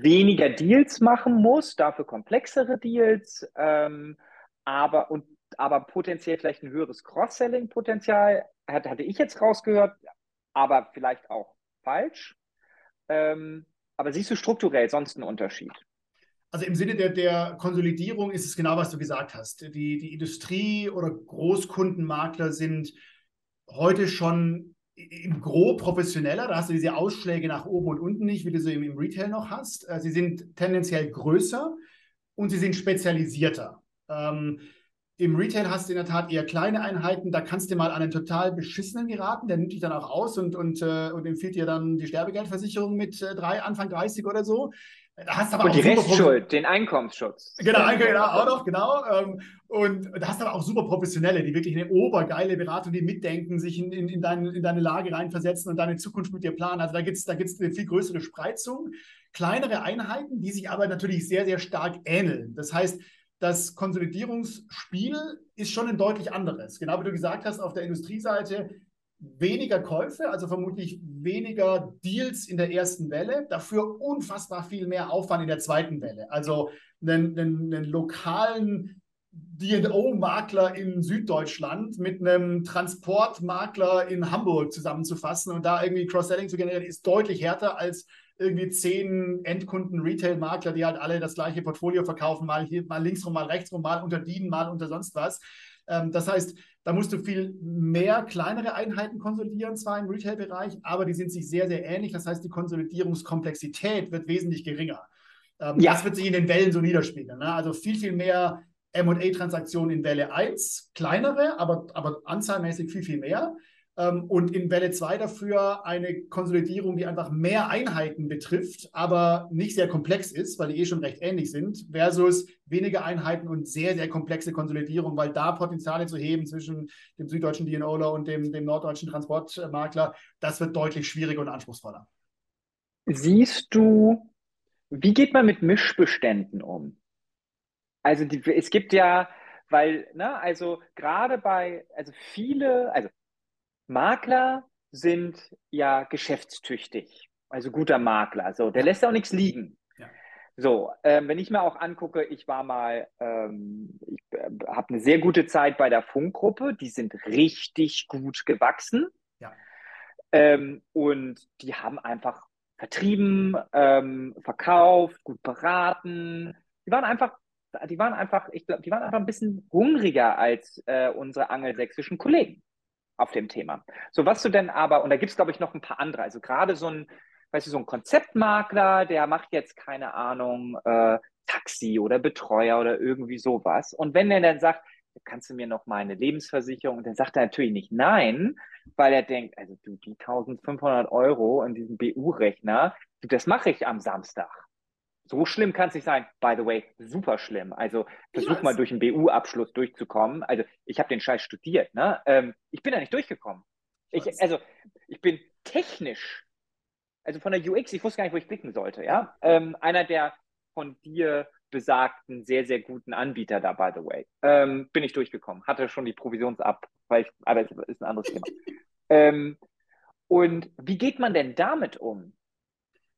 weniger Deals machen muss, dafür komplexere Deals, ähm, aber, und, aber potenziell vielleicht ein höheres Cross-Selling-Potenzial, hatte ich jetzt rausgehört, aber vielleicht auch falsch. Ähm, aber siehst du strukturell sonst einen Unterschied? Also im Sinne der, der Konsolidierung ist es genau, was du gesagt hast. Die, die Industrie- oder Großkundenmakler sind heute schon im Gro professioneller, da hast du diese Ausschläge nach oben und unten nicht, wie du sie im, Retail noch hast. Äh, sie sind tendenziell größer und sie sind spezialisierter. Ähm, Im Retail hast du in der Tat eher kleine Einheiten, da kannst du mal an einen total beschissenen geraten, der nimmt dich dann auch aus und, und, äh, und empfiehlt dir dann die Sterbegeldversicherung mit äh, drei, Anfang 30 oder so. Hast aber und die Restschuld, den Einkommensschutz. Genau, genau, auch noch, genau. Ähm, und da hast du aber auch super Professionelle, die wirklich eine obergeile Beratung, die mitdenken, sich in, in, in, deine, in deine Lage reinversetzen und deine Zukunft mit dir planen. Also da gibt es da gibt's eine viel größere Spreizung, kleinere Einheiten, die sich aber natürlich sehr, sehr stark ähneln. Das heißt, das Konsolidierungsspiel ist schon ein deutlich anderes. Genau wie du gesagt hast, auf der Industrieseite weniger Käufe, also vermutlich weniger Deals in der ersten Welle, dafür unfassbar viel mehr Aufwand in der zweiten Welle. Also einen, einen, einen lokalen DO-Makler in Süddeutschland mit einem Transportmakler in Hamburg zusammenzufassen und da irgendwie Cross-Selling zu generieren, ist deutlich härter als irgendwie zehn Endkunden-Retail-Makler, die halt alle das gleiche Portfolio verkaufen, mal hier, mal links rum, mal rechts rum, mal unter DIN, mal unter sonst was. Ähm, das heißt, da musst du viel mehr kleinere Einheiten konsolidieren, zwar im Retail-Bereich, aber die sind sich sehr, sehr ähnlich. Das heißt, die Konsolidierungskomplexität wird wesentlich geringer. Ähm, ja. Das wird sich in den Wellen so niederspiegeln. Ne? Also viel, viel mehr MA-Transaktionen in Welle 1, kleinere, aber, aber anzahlmäßig viel, viel mehr. Ähm, und in Welle 2 dafür eine Konsolidierung, die einfach mehr Einheiten betrifft, aber nicht sehr komplex ist, weil die eh schon recht ähnlich sind, versus weniger Einheiten und sehr, sehr komplexe Konsolidierung, weil da Potenziale zu heben zwischen dem süddeutschen DNOler und dem, dem norddeutschen Transportmakler, das wird deutlich schwieriger und anspruchsvoller. Siehst du, wie geht man mit Mischbeständen um? Also die, es gibt ja, weil, ne, also gerade bei, also viele, also Makler sind ja geschäftstüchtig, also guter Makler. So, der lässt auch nichts liegen. Ja. So, ähm, wenn ich mir auch angucke, ich war mal, ähm, ich äh, habe eine sehr gute Zeit bei der Funkgruppe, die sind richtig gut gewachsen. Ja. Ähm, und die haben einfach vertrieben, ähm, verkauft, gut beraten. Die waren einfach, die waren einfach, ich glaube, die waren einfach ein bisschen hungriger als äh, unsere angelsächsischen Kollegen auf dem Thema. So, was du denn aber, und da gibt es, glaube ich, noch ein paar andere, also gerade so ein, weißt du, so ein Konzeptmakler, der macht jetzt, keine Ahnung, äh, Taxi oder Betreuer oder irgendwie sowas. Und wenn er dann sagt, kannst du mir noch mal eine Lebensversicherung? Dann sagt er natürlich nicht nein, weil er denkt, also du, die 1500 Euro in diesem BU-Rechner, das mache ich am Samstag. So schlimm kann es nicht sein. By the way, super schlimm. Also versuch mal durch einen BU-Abschluss durchzukommen. Also ich habe den Scheiß studiert. Ne? Ähm, ich bin da nicht durchgekommen. Ich, also ich bin technisch, also von der UX, ich wusste gar nicht, wo ich klicken sollte. Ja, ähm, einer der von dir besagten sehr, sehr guten Anbieter da, by the way. Ähm, bin ich durchgekommen. Hatte schon die Provisionsab, weil ich, aber das ist ein anderes Thema. ähm, und wie geht man denn damit um?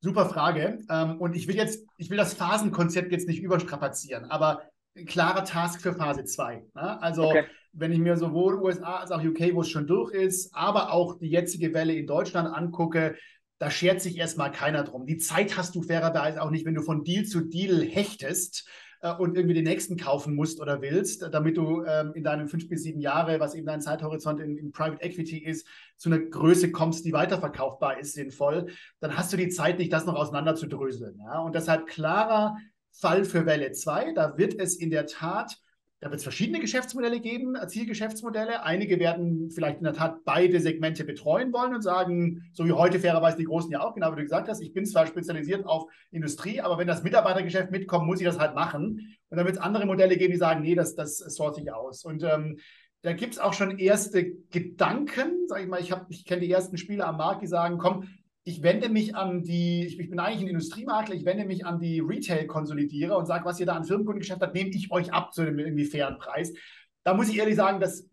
Super Frage. Ähm, und ich will jetzt, ich will das Phasenkonzept jetzt nicht überstrapazieren, aber klarer Task für Phase 2. Ne? Also okay. wenn ich mir sowohl USA als auch UK, wo es schon durch ist, aber auch die jetzige Welle in Deutschland angucke, da schert sich erstmal keiner drum. Die Zeit hast du fairerweise auch nicht, wenn du von Deal zu Deal hechtest und irgendwie den nächsten kaufen musst oder willst, damit du ähm, in deinen fünf bis sieben Jahre, was eben dein Zeithorizont in, in, Private Equity ist, zu einer Größe kommst, die weiterverkaufbar ist, sinnvoll, dann hast du die Zeit nicht, das noch auseinander zu dröseln. Ja? Und deshalb klarer Fall für Welle 2. Da wird es in der Tat da wird es verschiedene Geschäftsmodelle geben, Zielgeschäftsmodelle. Einige werden vielleicht in der Tat beide Segmente betreuen wollen und sagen, so wie heute fairerweise die Großen ja auch, genau wie du gesagt hast, ich bin zwar spezialisiert auf Industrie, aber wenn das Mitarbeitergeschäft mitkommt, muss ich das halt machen. Und dann wird es andere Modelle geben, die sagen, nee, das, das sorte ich aus. Und ähm, da gibt es auch schon erste Gedanken, sage ich mal, ich, ich kenne die ersten Spieler am Markt, die sagen, komm, ich wende mich an die, ich, bin eigentlich ein Industriemakler, ich wende mich an die Retail-Konsolidierer und sage, was ihr da an Firmenkundengeschäft habt, nehme ich euch ab zu einem irgendwie fairen Preis. Da muss ich ehrlich sagen, das,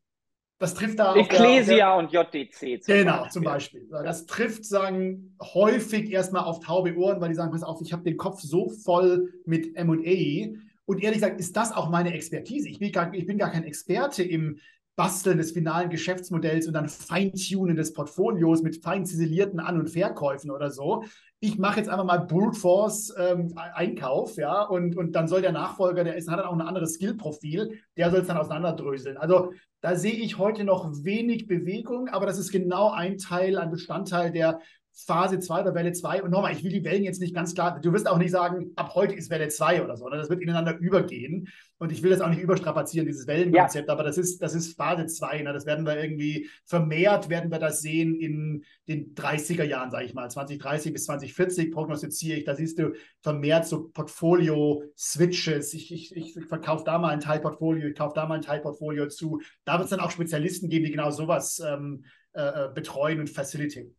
das trifft da. Ecclesia und JDC. Zum genau, Beispiel. zum Beispiel. Das trifft, sagen, häufig erstmal auf taube Ohren, weil die sagen, pass auf, ich habe den Kopf so voll mit MA. Und ehrlich gesagt, ist das auch meine Expertise. Ich bin gar, ich bin gar kein Experte im Basteln des finalen Geschäftsmodells und dann Feintunen des Portfolios mit fein ziselierten An- und Verkäufen oder so. Ich mache jetzt einfach mal Brute Force ähm, Einkauf, ja, und, und dann soll der Nachfolger, der ist, hat dann auch ein anderes Skillprofil, der soll es dann auseinanderdröseln. Also da sehe ich heute noch wenig Bewegung, aber das ist genau ein Teil, ein Bestandteil der Phase 2 oder Welle 2. Und nochmal, ich will die Wellen jetzt nicht ganz klar, du wirst auch nicht sagen, ab heute ist Welle 2 oder so, sondern das wird ineinander übergehen. Und ich will das auch nicht überstrapazieren, dieses Wellenkonzept, ja. aber das ist, das ist Phase 2. Ne? Das werden wir irgendwie vermehrt, werden wir das sehen in den 30er Jahren, sage ich mal. 2030 bis 2040 prognostiziere ich. Da siehst du vermehrt so Portfolio-Switches. Ich, ich, ich verkaufe da mal ein Teilportfolio, ich kaufe da mal ein Teilportfolio zu. Da wird es dann auch Spezialisten geben, die genau sowas ähm, äh, äh betreuen und facilitieren.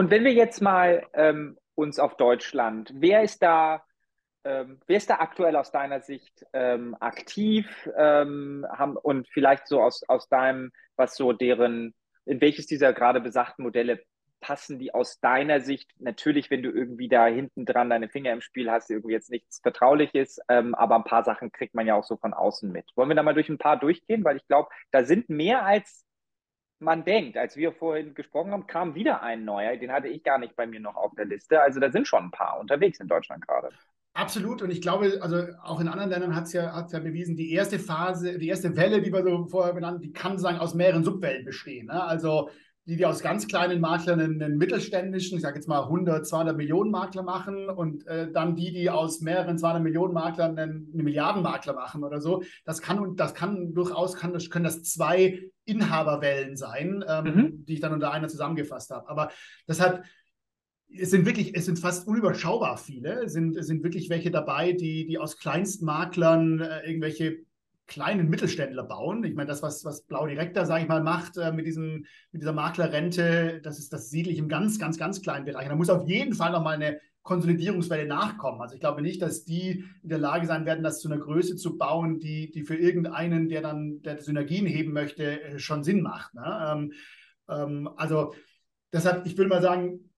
Und wenn wir jetzt mal ähm, uns auf Deutschland, wer ist da, ähm, wer ist da aktuell aus deiner Sicht ähm, aktiv ähm, haben, und vielleicht so aus, aus deinem, was so deren, in welches dieser gerade besagten Modelle passen die aus deiner Sicht? Natürlich, wenn du irgendwie da hinten dran deine Finger im Spiel hast, irgendwie jetzt nichts Vertrauliches, ähm, aber ein paar Sachen kriegt man ja auch so von außen mit. Wollen wir da mal durch ein paar durchgehen? Weil ich glaube, da sind mehr als man denkt. Als wir vorhin gesprochen haben, kam wieder ein neuer. Den hatte ich gar nicht bei mir noch auf der Liste. Also da sind schon ein paar unterwegs in Deutschland gerade. Absolut. Und ich glaube, also auch in anderen Ländern hat es ja, ja bewiesen, die erste Phase, die erste Welle, die wir so vorher benannt, die kann sagen aus mehreren Subwellen bestehen. Ne? Also die, die aus ganz kleinen Maklern einen, mittelständischen, ich sage jetzt mal 100, 200 Millionen Makler machen und äh, dann die, die aus mehreren 200 Millionen Maklern einen, einen Milliardenmakler machen oder so. Das kann das kann durchaus kann das können das zwei Inhaberwellen sein, ähm, mhm. die ich dann unter einer zusammengefasst habe. Aber das hat es sind wirklich, es sind fast unüberschaubar viele. Es sind, es sind wirklich welche dabei, die, die aus Kleinstmaklern äh, irgendwelche kleinen Mittelständler bauen. Ich meine, das, was, was Blau Direkter, sage ich mal, macht äh, mit, diesem, mit dieser Maklerrente, das ist das siedlich im ganz, ganz, ganz kleinen Bereich. Da muss auf jeden Fall noch mal eine Konsolidierungswelle nachkommen. Also ich glaube nicht, dass die in der Lage sein werden, das zu einer Größe zu bauen, die, die für irgendeinen, der dann der Synergien heben möchte, äh, schon Sinn macht. Ne? Ähm, ähm, also deshalb, ich würde mal sagen,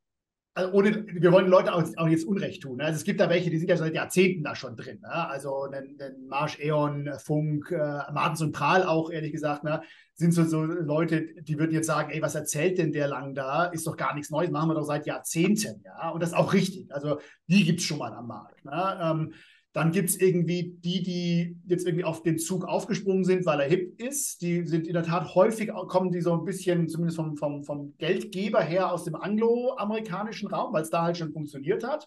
also ohne, wir wollen Leute auch, auch, jetzt Unrecht tun. Ne? Also es gibt da welche, die sind ja seit Jahrzehnten da schon drin. Ne? Also ein, ein Marsch, Eon, Funk, äh, Martens und Prahl auch, ehrlich gesagt, ne? sind so, so Leute, die würden jetzt sagen, ey, was erzählt denn der lang da? Ist doch gar nichts Neues, machen wir doch seit Jahrzehnten. ja. Und das ist auch richtig. Also die gibt es schon mal am Markt. Ne? Ähm, dann gibt es irgendwie die, die jetzt irgendwie auf den Zug aufgesprungen sind, weil er hip ist. Die sind in der Tat häufig, kommen die so ein bisschen, zumindest vom, vom, vom Geldgeber her, aus dem angloamerikanischen Raum, weil es da halt schon funktioniert hat.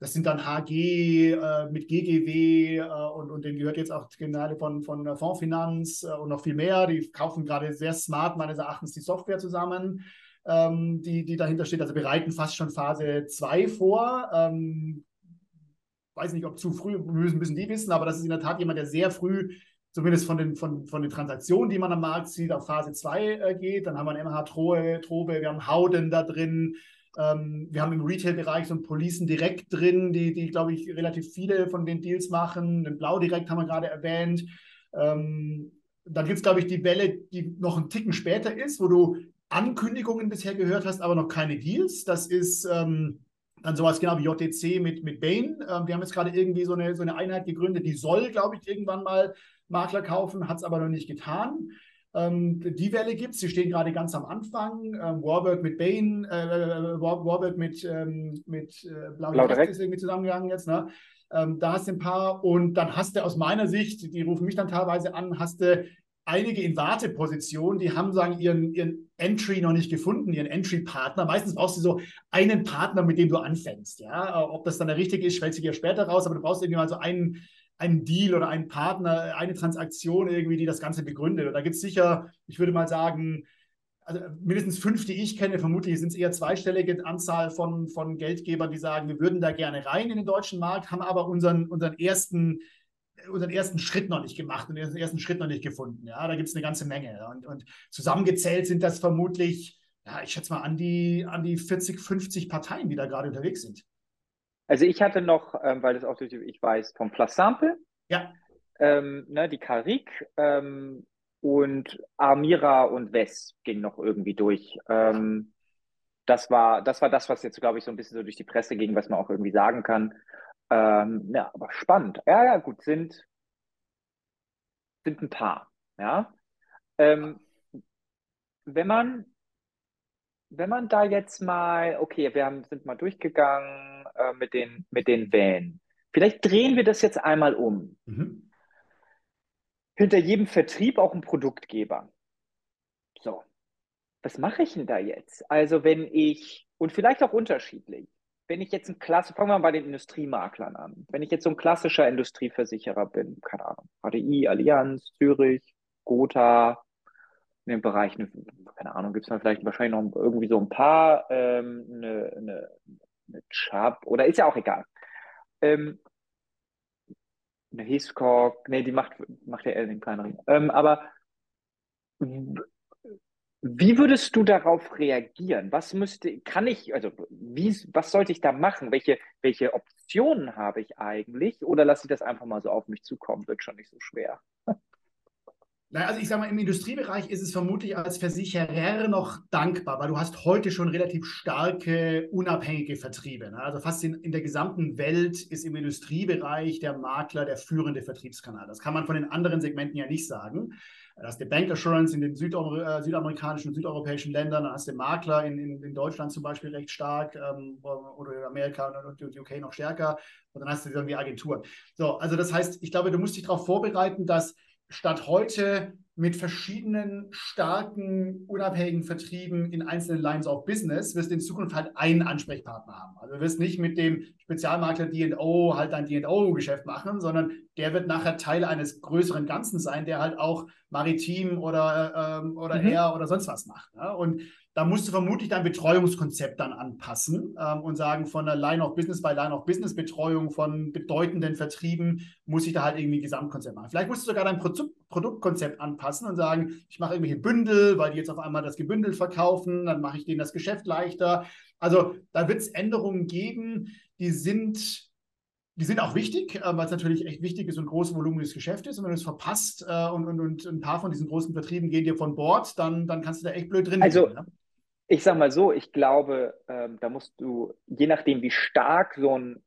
Das sind dann HG äh, mit GGW äh, und, und denen gehört jetzt auch Generale von, von Fondsfinanz äh, und noch viel mehr. Die kaufen gerade sehr smart meines Erachtens die Software zusammen, ähm, die, die dahinter steht. Also bereiten fast schon Phase 2 vor. Ähm, weiß nicht, ob zu früh, müssen, müssen die wissen, aber das ist in der Tat jemand, der sehr früh, zumindest von den, von, von den Transaktionen, die man am Markt sieht, auf Phase 2 äh, geht. Dann haben wir einen MH Trobe, Trobe wir haben Howden da drin. Ähm, wir haben im Retail-Bereich so einen Policen direkt drin, die, die glaube ich, relativ viele von den Deals machen. Den Blau direkt haben wir gerade erwähnt. Ähm, dann gibt es, glaube ich, die Welle, die noch einen Ticken später ist, wo du Ankündigungen bisher gehört hast, aber noch keine Deals. Das ist ähm, dann sowas genau wie JTC mit, mit Bain. Ähm, die haben jetzt gerade irgendwie so eine, so eine Einheit gegründet, die soll, glaube ich, irgendwann mal Makler kaufen, hat es aber noch nicht getan. Ähm, die Welle gibt es, die stehen gerade ganz am Anfang. Ähm, Warburg mit Bain, äh, Warburg mit, ähm, mit äh, Blau, Blau direkt ist irgendwie zusammengegangen jetzt. Ne? Ähm, da hast du ein paar und dann hast du aus meiner Sicht, die rufen mich dann teilweise an, hast du einige in Warteposition, die haben sagen ihren, ihren Entry noch nicht gefunden, ihren Entry-Partner. Meistens brauchst du so einen Partner, mit dem du anfängst. Ja, ob das dann der richtige ist, stellt sich ja später raus, aber du brauchst irgendwie mal so einen, einen Deal oder einen Partner, eine Transaktion irgendwie, die das Ganze begründet. Und da gibt es sicher, ich würde mal sagen, also mindestens fünf, die ich kenne, vermutlich sind es eher zweistellige Anzahl von, von Geldgebern, die sagen, wir würden da gerne rein in den deutschen Markt, haben aber unseren, unseren ersten unseren ersten Schritt noch nicht gemacht und den ersten Schritt noch nicht gefunden. Ja, da gibt es eine ganze Menge. Und, und zusammengezählt sind das vermutlich, ja, ich schätze mal an die, an die 40, 50 Parteien, die da gerade unterwegs sind. Also ich hatte noch, ähm, weil das auch durch, ich weiß, vom Plus Sample, ja. ähm, ne, die Karik ähm, und Amira und Wes ging noch irgendwie durch. Ähm, das war, das war das, was jetzt, glaube ich, so ein bisschen so durch die Presse ging, was man auch irgendwie sagen kann. Ähm, ja, aber spannend. Ja, ja, gut, sind, sind ein paar. Ja. Ähm, wenn man, wenn man da jetzt mal, okay, wir haben, sind mal durchgegangen äh, mit, den, mit den Van. Vielleicht drehen wir das jetzt einmal um. Mhm. Hinter jedem Vertrieb auch ein Produktgeber. So, was mache ich denn da jetzt? Also, wenn ich, und vielleicht auch unterschiedlich, wenn ich jetzt ein klasse, fangen wir mal bei den Industriemaklern an. Wenn ich jetzt so ein klassischer Industrieversicherer bin, keine Ahnung, HDI, Allianz, Zürich, Gotha, in dem Bereich, keine Ahnung, gibt es dann vielleicht wahrscheinlich noch irgendwie so ein paar, ähm, eine, eine, eine Chubb oder ist ja auch egal. Ähm, eine Hiscock, nee, die macht, macht ja eher den kleineren. Ähm, aber wie würdest du darauf reagieren? Was müsste, kann ich, also wie, was sollte ich da machen? Welche, welche Optionen habe ich eigentlich? Oder lasse ich das einfach mal so auf mich zukommen? Wird schon nicht so schwer. Also ich sage mal, im Industriebereich ist es vermutlich als Versicherer noch dankbar, weil du hast heute schon relativ starke, unabhängige Vertriebe. Ne? Also fast in, in der gesamten Welt ist im Industriebereich der Makler der führende Vertriebskanal. Das kann man von den anderen Segmenten ja nicht sagen. Da hast du Bank Assurance in den Südamer äh, südamerikanischen und südeuropäischen Ländern, dann hast du Makler in, in, in Deutschland zum Beispiel recht stark ähm, oder in Amerika und UK noch stärker und dann hast du die Agenturen. So, also das heißt, ich glaube, du musst dich darauf vorbereiten, dass statt heute mit verschiedenen starken, unabhängigen Vertrieben in einzelnen Lines of Business wirst du in Zukunft halt einen Ansprechpartner haben. Also du wirst nicht mit dem Spezialmakler D&O halt dein D&O-Geschäft machen, sondern der wird nachher Teil eines größeren Ganzen sein, der halt auch maritim oder, ähm, oder mhm. Air oder sonst was macht. Ne? Und da musst du vermutlich dein Betreuungskonzept dann anpassen ähm, und sagen, von der Line of Business bei Line of Business Betreuung von bedeutenden Vertrieben muss ich da halt irgendwie ein Gesamtkonzept machen. Vielleicht musst du sogar dein Pro Produktkonzept anpassen und sagen, ich mache irgendwelche Bündel, weil die jetzt auf einmal das gebündelt verkaufen, dann mache ich denen das Geschäft leichter. Also da wird es Änderungen geben, die sind die sind auch wichtig, äh, weil es natürlich echt wichtig ist und großes volumiges Geschäft ist. Und wenn du es verpasst äh, und, und, und, ein paar von diesen großen Vertrieben gehen dir von Bord, dann, dann kannst du da echt blöd drin also, sein. Ne? Ich sag mal so, ich glaube, ähm, da musst du, je nachdem, wie stark so ein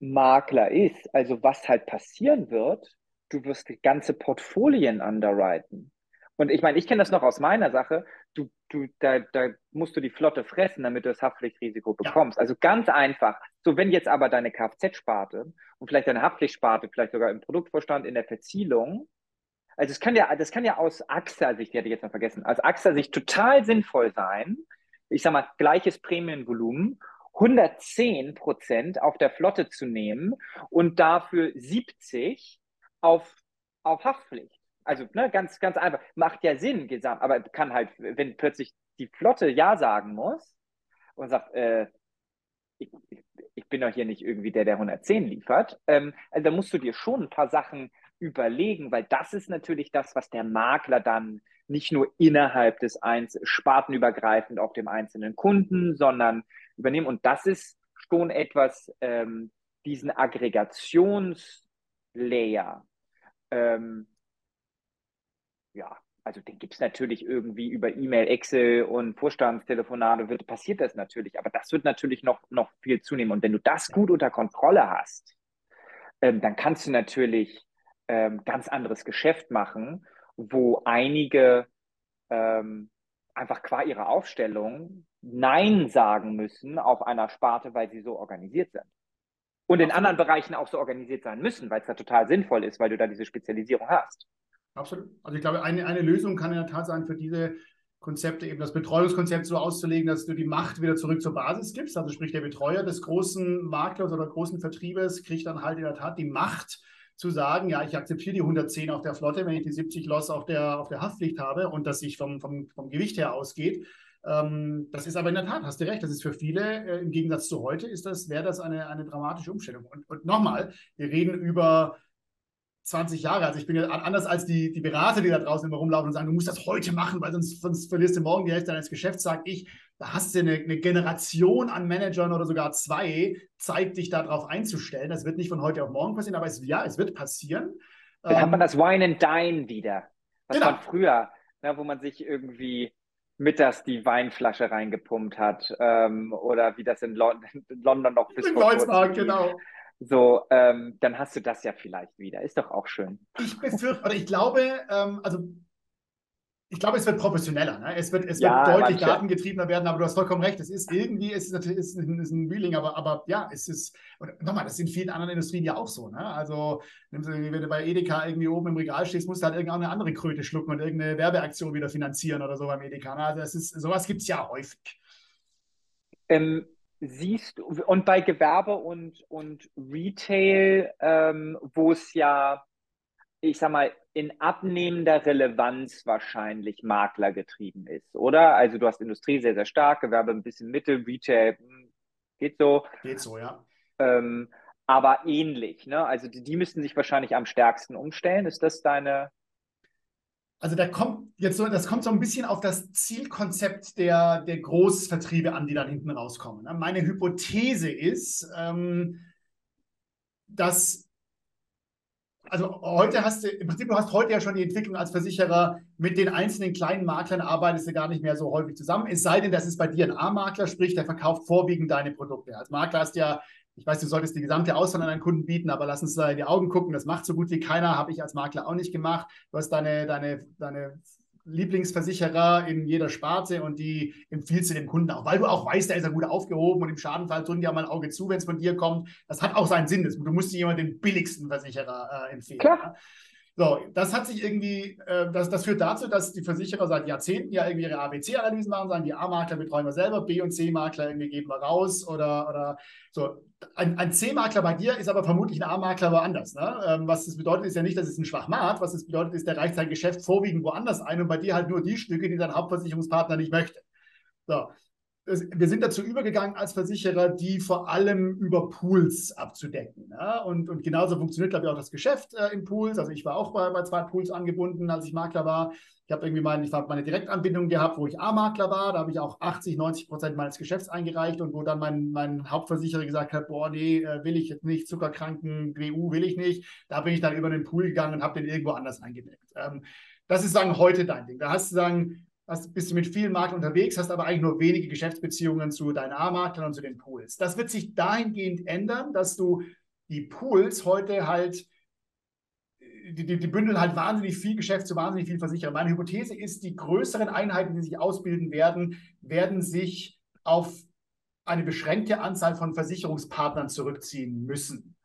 Makler ist, also was halt passieren wird, du wirst ganze Portfolien underwriten. Und ich meine, ich kenne das noch aus meiner Sache. Du, du, da, da musst du die Flotte fressen, damit du das Haftpflichtrisiko bekommst. Ja. Also ganz einfach. So, wenn jetzt aber deine Kfz-Sparte und vielleicht deine Haftpflichtsparte, vielleicht sogar im Produktvorstand, in der Verzielung, also es kann ja, das kann ja aus AXA-Sicht, die hatte ich jetzt mal vergessen, aus AXA-Sicht total sinnvoll sein. Ich sag mal, gleiches Prämienvolumen 110 Prozent auf der Flotte zu nehmen und dafür 70 auf, auf Haftpflicht. Also ne, ganz, ganz einfach. Macht ja Sinn, gesamt, aber kann halt, wenn plötzlich die Flotte Ja sagen muss und sagt, äh, ich, ich, bin doch hier nicht irgendwie der, der 110 liefert, ähm, also da musst du dir schon ein paar Sachen überlegen, weil das ist natürlich das, was der Makler dann nicht nur innerhalb des eins spartenübergreifend auf dem einzelnen Kunden, sondern übernehmen. Und das ist schon etwas, ähm, diesen Aggregationslayer, ähm, ja, also den gibt es natürlich irgendwie über E-Mail, Excel und Vorstandstelefonate, wird, passiert das natürlich, aber das wird natürlich noch, noch viel zunehmen. Und wenn du das gut unter Kontrolle hast, ähm, dann kannst du natürlich ähm, ganz anderes Geschäft machen, wo einige ähm, einfach qua ihrer Aufstellung Nein sagen müssen auf einer Sparte, weil sie so organisiert sind. Und in anderen Bereichen auch so organisiert sein müssen, weil es da total sinnvoll ist, weil du da diese Spezialisierung hast. Absolut. Also ich glaube, eine, eine Lösung kann in der Tat sein, für diese Konzepte eben das Betreuungskonzept so auszulegen, dass du die Macht wieder zurück zur Basis gibst. Also sprich, der Betreuer des großen Maklers oder großen Vertriebes kriegt dann halt in der Tat die Macht zu sagen, ja, ich akzeptiere die 110 auf der Flotte, wenn ich die 70 Loss auf der, auf der Haftpflicht habe und das sich vom, vom, vom Gewicht her ausgeht. Ähm, das ist aber in der Tat, hast du recht, das ist für viele, äh, im Gegensatz zu heute, ist das, wäre das eine, eine dramatische Umstellung. Und, und nochmal, wir reden über 20 Jahre. Also ich bin ja anders als die, die Berater, die da draußen immer rumlaufen und sagen, du musst das heute machen, weil sonst, sonst verlierst du morgen die Hälfte deines Geschäfts, sage ich, da hast du eine, eine, Generation an Managern oder sogar zwei, Zeit dich darauf einzustellen. Das wird nicht von heute auf morgen passieren, aber es, ja, es wird passieren. Dann ähm, hat man das Wine and Dine wieder. Was genau. von früher, ne, wo man sich irgendwie mittags die Weinflasche reingepumpt hat ähm, oder wie das in, London, in London noch bis in vor kurzem genau. So, ähm, dann hast du das ja vielleicht wieder. Ist doch auch schön. Ich befürchte, oder ich glaube, ähm, also ich glaube, es wird professioneller. Ne? Es wird, es ja, wird deutlich manche. datengetriebener werden, aber du hast vollkommen recht. Es ist irgendwie, es ist natürlich ist ein, ist ein Wheeling, aber, aber ja, es ist, und nochmal, das ist in vielen anderen Industrien ja auch so. Ne? Also, wenn du bei Edeka irgendwie oben im Regal stehst, musst du halt irgendeine andere Kröte schlucken und irgendeine Werbeaktion wieder finanzieren oder so beim Edeka. Ne? Also, es ist, sowas gibt es ja häufig. Ähm, siehst du, und bei Gewerbe und, und Retail, ähm, wo es ja, ich sag mal, in abnehmender Relevanz wahrscheinlich maklergetrieben ist, oder? Also du hast Industrie sehr, sehr stark, Gewerbe ein bisschen mittel, Retail hm, geht so. Geht so, ja. Ähm, aber ähnlich, ne? Also die, die müssten sich wahrscheinlich am stärksten umstellen. Ist das deine, also da kommt jetzt so, das kommt so ein bisschen auf das Zielkonzept der, der Großvertriebe an, die dann hinten rauskommen. Ne? Meine Hypothese ist, ähm, dass also heute hast du, im Prinzip, du hast heute ja schon die Entwicklung als Versicherer mit den einzelnen kleinen Maklern arbeitest du gar nicht mehr so häufig zusammen. Es sei denn, das ist bei dir ein A-Makler, sprich, der verkauft vorwiegend deine Produkte. Als Makler hast du ja ich weiß, du solltest die gesamte Auswahl an deinen Kunden bieten, aber lass uns da in die Augen gucken. Das macht so gut wie keiner, habe ich als Makler auch nicht gemacht. Du hast deine, deine, deine Lieblingsversicherer in jeder Sparte und die empfiehlst du dem Kunden auch, weil du auch weißt, der ist ja gut aufgehoben und im Schadenfall drücken die auch mal ein Auge zu, wenn es von dir kommt. Das hat auch seinen Sinn. Du musst dir jemand den billigsten Versicherer äh, empfehlen. Klar. Ja? So, das hat sich irgendwie, äh, das, das führt dazu, dass die Versicherer seit Jahrzehnten ja irgendwie ihre ABC-Analysen machen, sagen, die A-Makler betreuen wir selber, B- und C-Makler irgendwie geben wir raus oder, oder so. Ein, ein C-Makler bei dir ist aber vermutlich ein A-Makler woanders. Ne? Ähm, was das bedeutet, ist ja nicht, dass es ein Schwachmat. Was das bedeutet, ist, der reicht sein Geschäft vorwiegend woanders ein und bei dir halt nur die Stücke, die dein Hauptversicherungspartner nicht möchte. So wir sind dazu übergegangen als Versicherer, die vor allem über Pools abzudecken. Ja? Und, und genauso funktioniert, glaube ich, auch das Geschäft äh, in Pools. Also ich war auch bei, bei zwei Pools angebunden, als ich Makler war. Ich habe irgendwie mein, ich hab meine Direktanbindung gehabt, wo ich A-Makler war. Da habe ich auch 80, 90 Prozent meines Geschäfts eingereicht und wo dann mein, mein Hauptversicherer gesagt hat, boah, nee, äh, will ich jetzt nicht, Zuckerkranken, GU will ich nicht. Da bin ich dann über den Pool gegangen und habe den irgendwo anders eingedeckt. Ähm, das ist sagen heute dein Ding. Da hast du sagen, hast, bist du mit vielen Maklern unterwegs, hast aber eigentlich nur wenige Geschäftsbeziehungen zu deinen A-Maklern und zu den Pools. Das wird sich dahingehend ändern, dass du die Pools heute halt die, die, die, bündeln halt wahnsinnig viel Geschäft zu wahnsinnig viel Versicherer. Meine Hypothese ist, die größeren Einheiten, die sich ausbilden werden, werden sich auf eine beschränkte Anzahl von Versicherungspartnern zurückziehen müssen.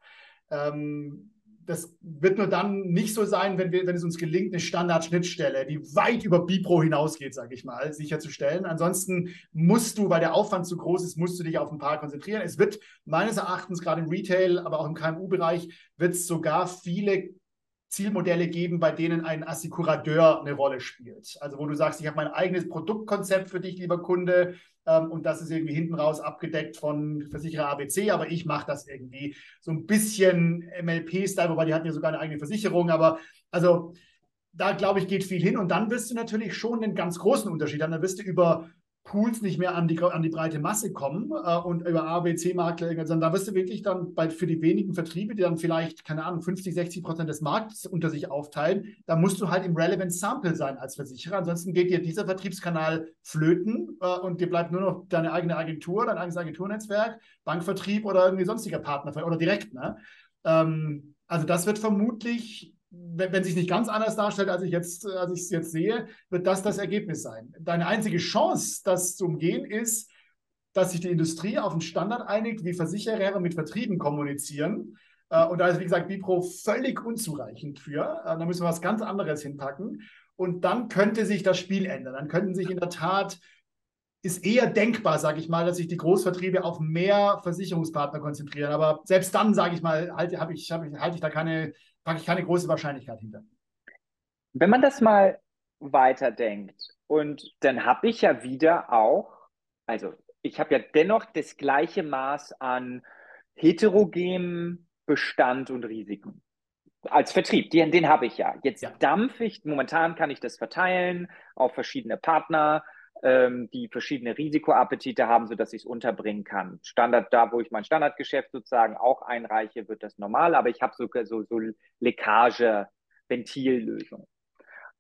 Ähm, das wird nur dann nicht so sein, wenn, wir, wenn es uns gelingt, eine Standardschnittstelle, die weit über Bipro hinausgeht, sage ich mal, sicherzustellen. Ansonsten musst du, weil der Aufwand zu groß ist, musst du dich auf ein paar konzentrieren. Es wird meines Erachtens gerade im Retail, aber auch im KMU-Bereich, wird es sogar viele Zielmodelle geben, bei denen ein Assikurateur eine Rolle spielt. Also wo du sagst, ich habe mein eigenes Produktkonzept für dich, lieber Kunde, ähm, und das ist irgendwie hinten raus abgedeckt von Versicherer ABC, aber ich mache das irgendwie so ein bisschen MLP-Style, wobei die hatten ja sogar eine eigene Versicherung, aber also da glaube ich, geht viel hin und dann wirst du natürlich schon einen ganz großen Unterschied haben. Dann wirst du über Pools nicht mehr an die, an die breite Masse kommen äh, und über A, B, C-Makler, sondern da wirst du wirklich dann bei, für die wenigen Vertriebe, die dann vielleicht, keine Ahnung, 50, 60 Prozent des Marktes unter sich aufteilen, da musst du halt im Relevant Sample sein als Versicherer. Ansonsten geht dir dieser Vertriebskanal flöten äh, und dir bleibt nur noch deine eigene Agentur, dein eigenes Agenturnetzwerk, Bankvertrieb oder irgendwie sonstiger Partner oder direkt. Ne? Ähm, also das wird vermutlich wenn, wenn sich nicht ganz anders darstellt, als ich jetzt, als ich es jetzt sehe, wird das das Ergebnis sein. Deine einzige Chance, das zu umgehen, ist, dass sich die Industrie auf einen Standard einigt, wie Versicherer mit Vertrieben kommunizieren. Äh, und da ist, wie gesagt, Bipro völlig unzureichend für. Äh, da müssen wir was ganz anderes hinpacken. Und dann könnte sich das Spiel ändern. Dann könnten sich in der Tat, ist eher denkbar, sage ich mal, dass sich die Großvertriebe auf mehr Versicherungspartner konzentrieren. Aber selbst dann, sage ich mal, halte, ich, hab ich, halte ich da keine packe ich keine große Wahrscheinlichkeit hinter. Wenn man das mal weiterdenkt und dann habe ich ja wieder auch, also ich habe ja dennoch das gleiche Maß an heterogenem Bestand und Risiken. Als Vertrieb, den, den habe ich ja. Jetzt ja. dampfe ich, momentan kann ich das verteilen auf verschiedene Partner, ähm, die verschiedene Risikoappetite haben, sodass ich es unterbringen kann. Standard, da wo ich mein Standardgeschäft sozusagen auch einreiche, wird das normal, aber ich habe sogar so, so Leckage-Ventillösungen.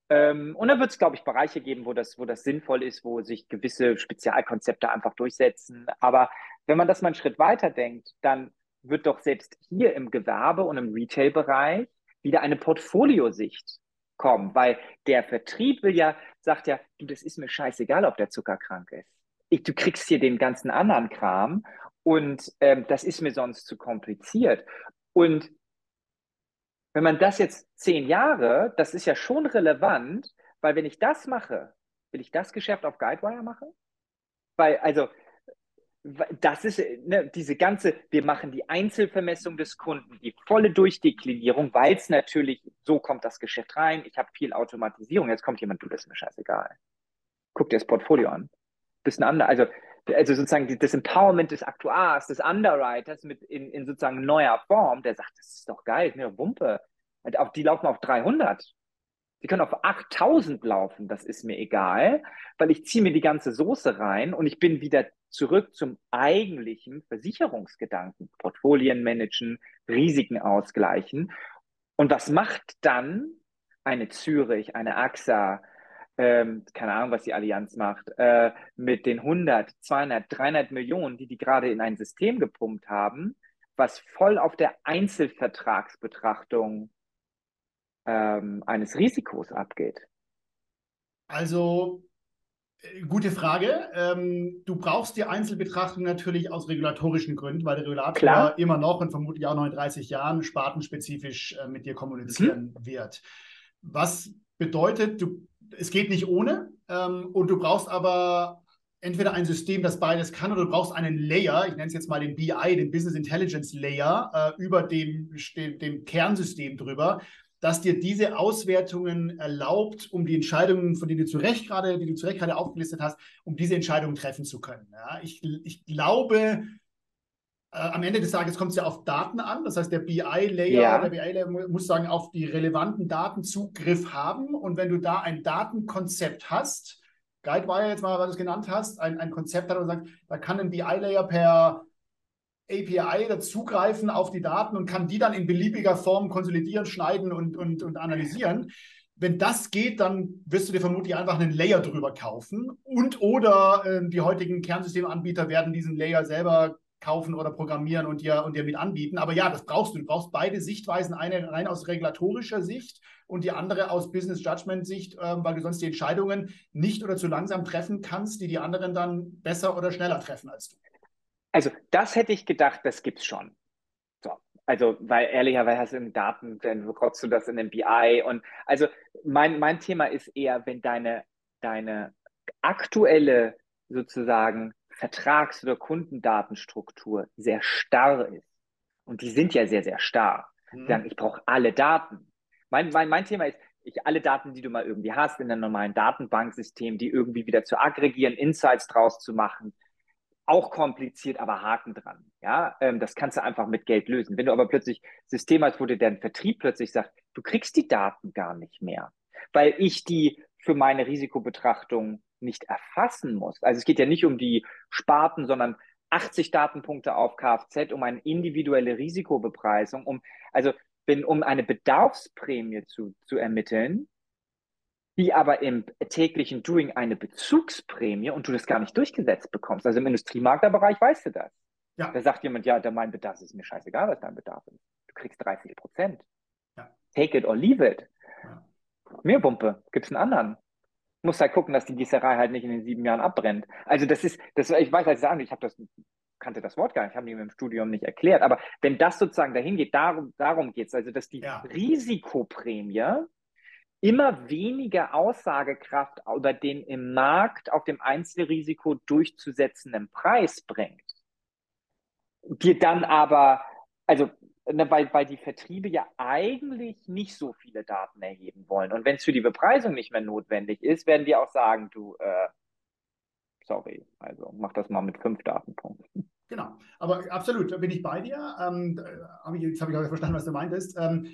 Ähm, und da wird es, glaube ich, Bereiche geben, wo das, wo das sinnvoll ist, wo sich gewisse Spezialkonzepte einfach durchsetzen. Aber wenn man das mal einen Schritt weiter denkt, dann wird doch selbst hier im Gewerbe und im Retail-Bereich wieder eine Portfoliosicht kommen, weil der Vertrieb will ja, sagt ja, du, das ist mir scheißegal, ob der Zucker krank ist. Ich, du kriegst hier den ganzen anderen Kram und ähm, das ist mir sonst zu kompliziert. Und wenn man das jetzt zehn Jahre, das ist ja schon relevant, weil wenn ich das mache, will ich das Geschäft auf Guidewire machen? Weil, also, das ist ne, diese ganze, wir machen die Einzelvermessung des Kunden, die volle Durchdeklinierung, weil es natürlich, so kommt das Geschäft rein, ich habe viel Automatisierung, jetzt kommt jemand, du, das ist mir scheißegal. Guck dir das Portfolio an. Bisschen anders, also, also sozusagen das Empowerment des Aktuars, des Underwriters mit in, in sozusagen neuer Form, der sagt, das ist doch geil, mir Wumpe. Die laufen auf 300. Die können auf 8000 laufen, das ist mir egal, weil ich ziehe mir die ganze Soße rein und ich bin wieder zurück zum eigentlichen Versicherungsgedanken. Portfolien managen, Risiken ausgleichen. Und was macht dann eine Zürich, eine AXA, ähm, keine Ahnung, was die Allianz macht, äh, mit den 100, 200, 300 Millionen, die die gerade in ein System gepumpt haben, was voll auf der Einzelvertragsbetrachtung ähm, eines Risikos abgeht? Also, äh, gute Frage. Ähm, du brauchst die Einzelbetrachtung natürlich aus regulatorischen Gründen, weil der Regulator Klar. immer noch und vermutlich auch noch in 30 Jahren spartenspezifisch äh, mit dir kommunizieren mhm. wird. Was bedeutet, du, es geht nicht ohne ähm, und du brauchst aber entweder ein System, das beides kann, oder du brauchst einen Layer, ich nenne es jetzt mal den BI, den Business Intelligence Layer, äh, über dem, dem, dem Kernsystem drüber, dass dir diese Auswertungen erlaubt, um die Entscheidungen, von denen du zu Recht gerade, die du zu Recht gerade aufgelistet hast, um diese Entscheidungen treffen zu können. Ja, ich, ich glaube, äh, am Ende des Tages kommt es ja auf Daten an. Das heißt, der BI-Layer, ja. BI-Layer muss sagen, auf die relevanten Daten Zugriff haben. Und wenn du da ein Datenkonzept hast, Guidewire jetzt mal, was du es genannt hast, ein, ein Konzept hat und sagt, da kann ein BI-Layer per API dazugreifen auf die Daten und kann die dann in beliebiger Form konsolidieren, schneiden und, und, und analysieren, wenn das geht, dann wirst du dir vermutlich einfach einen Layer drüber kaufen und oder äh, die heutigen Kernsystemanbieter werden diesen Layer selber kaufen oder programmieren und dir, und dir mit anbieten. Aber ja, das brauchst du. Du brauchst beide Sichtweisen, eine rein aus regulatorischer Sicht und die andere aus Business Judgment Sicht, äh, weil du sonst die Entscheidungen nicht oder zu langsam treffen kannst, die die anderen dann besser oder schneller treffen als du. Also das hätte ich gedacht, das gibt es schon. So. Also, weil ehrlicherweise hast du in Daten, dann bekommst du das in den BI und also mein, mein Thema ist eher, wenn deine, deine aktuelle sozusagen Vertrags- oder Kundendatenstruktur sehr starr ist, und die sind ja sehr, sehr starr, mhm. sagen, ich brauche alle Daten. Mein, mein, mein Thema ist, ich, alle Daten, die du mal irgendwie hast in einem normalen Datenbanksystem, die irgendwie wieder zu aggregieren, Insights draus zu machen, auch kompliziert, aber Haken dran. Ja, ähm, das kannst du einfach mit Geld lösen. Wenn du aber plötzlich System hast, wo dir dein Vertrieb plötzlich sagt, du kriegst die Daten gar nicht mehr, weil ich die für meine Risikobetrachtung nicht erfassen muss. Also es geht ja nicht um die Sparten, sondern 80 Datenpunkte auf Kfz, um eine individuelle Risikobepreisung, um, also wenn, um eine Bedarfsprämie zu, zu ermitteln, die aber im täglichen Doing eine Bezugsprämie und du das gar nicht durchgesetzt bekommst. Also im Industriemaklerbereich weißt du das. Ja. Da sagt jemand, ja, mein Bedarf ist mir scheißegal, was dein Bedarf ist. Du kriegst 30 Prozent. Ja. Take it or leave it. Ja. Mehr Wumpe, gibt es einen anderen. Muss halt gucken, dass die Gießerei halt nicht in den sieben Jahren abbrennt. Also das ist, das, ich weiß als sagen, ich habe das, kannte das Wort gar nicht, haben die mir im Studium nicht erklärt. Aber wenn das sozusagen dahin geht, darum, darum geht es, also dass die. Risikoprämie immer weniger Aussagekraft über den im Markt auf dem Einzelrisiko durchzusetzenden Preis bringt. Dir dann aber, also ne, weil, weil die Vertriebe ja eigentlich nicht so viele Daten erheben wollen. Und wenn es für die Bepreisung nicht mehr notwendig ist, werden die auch sagen, du, äh, sorry, also mach das mal mit fünf Datenpunkten. Genau, aber absolut, da bin ich bei dir. Ähm, ich, jetzt habe ich auch verstanden, was du meintest. Ähm,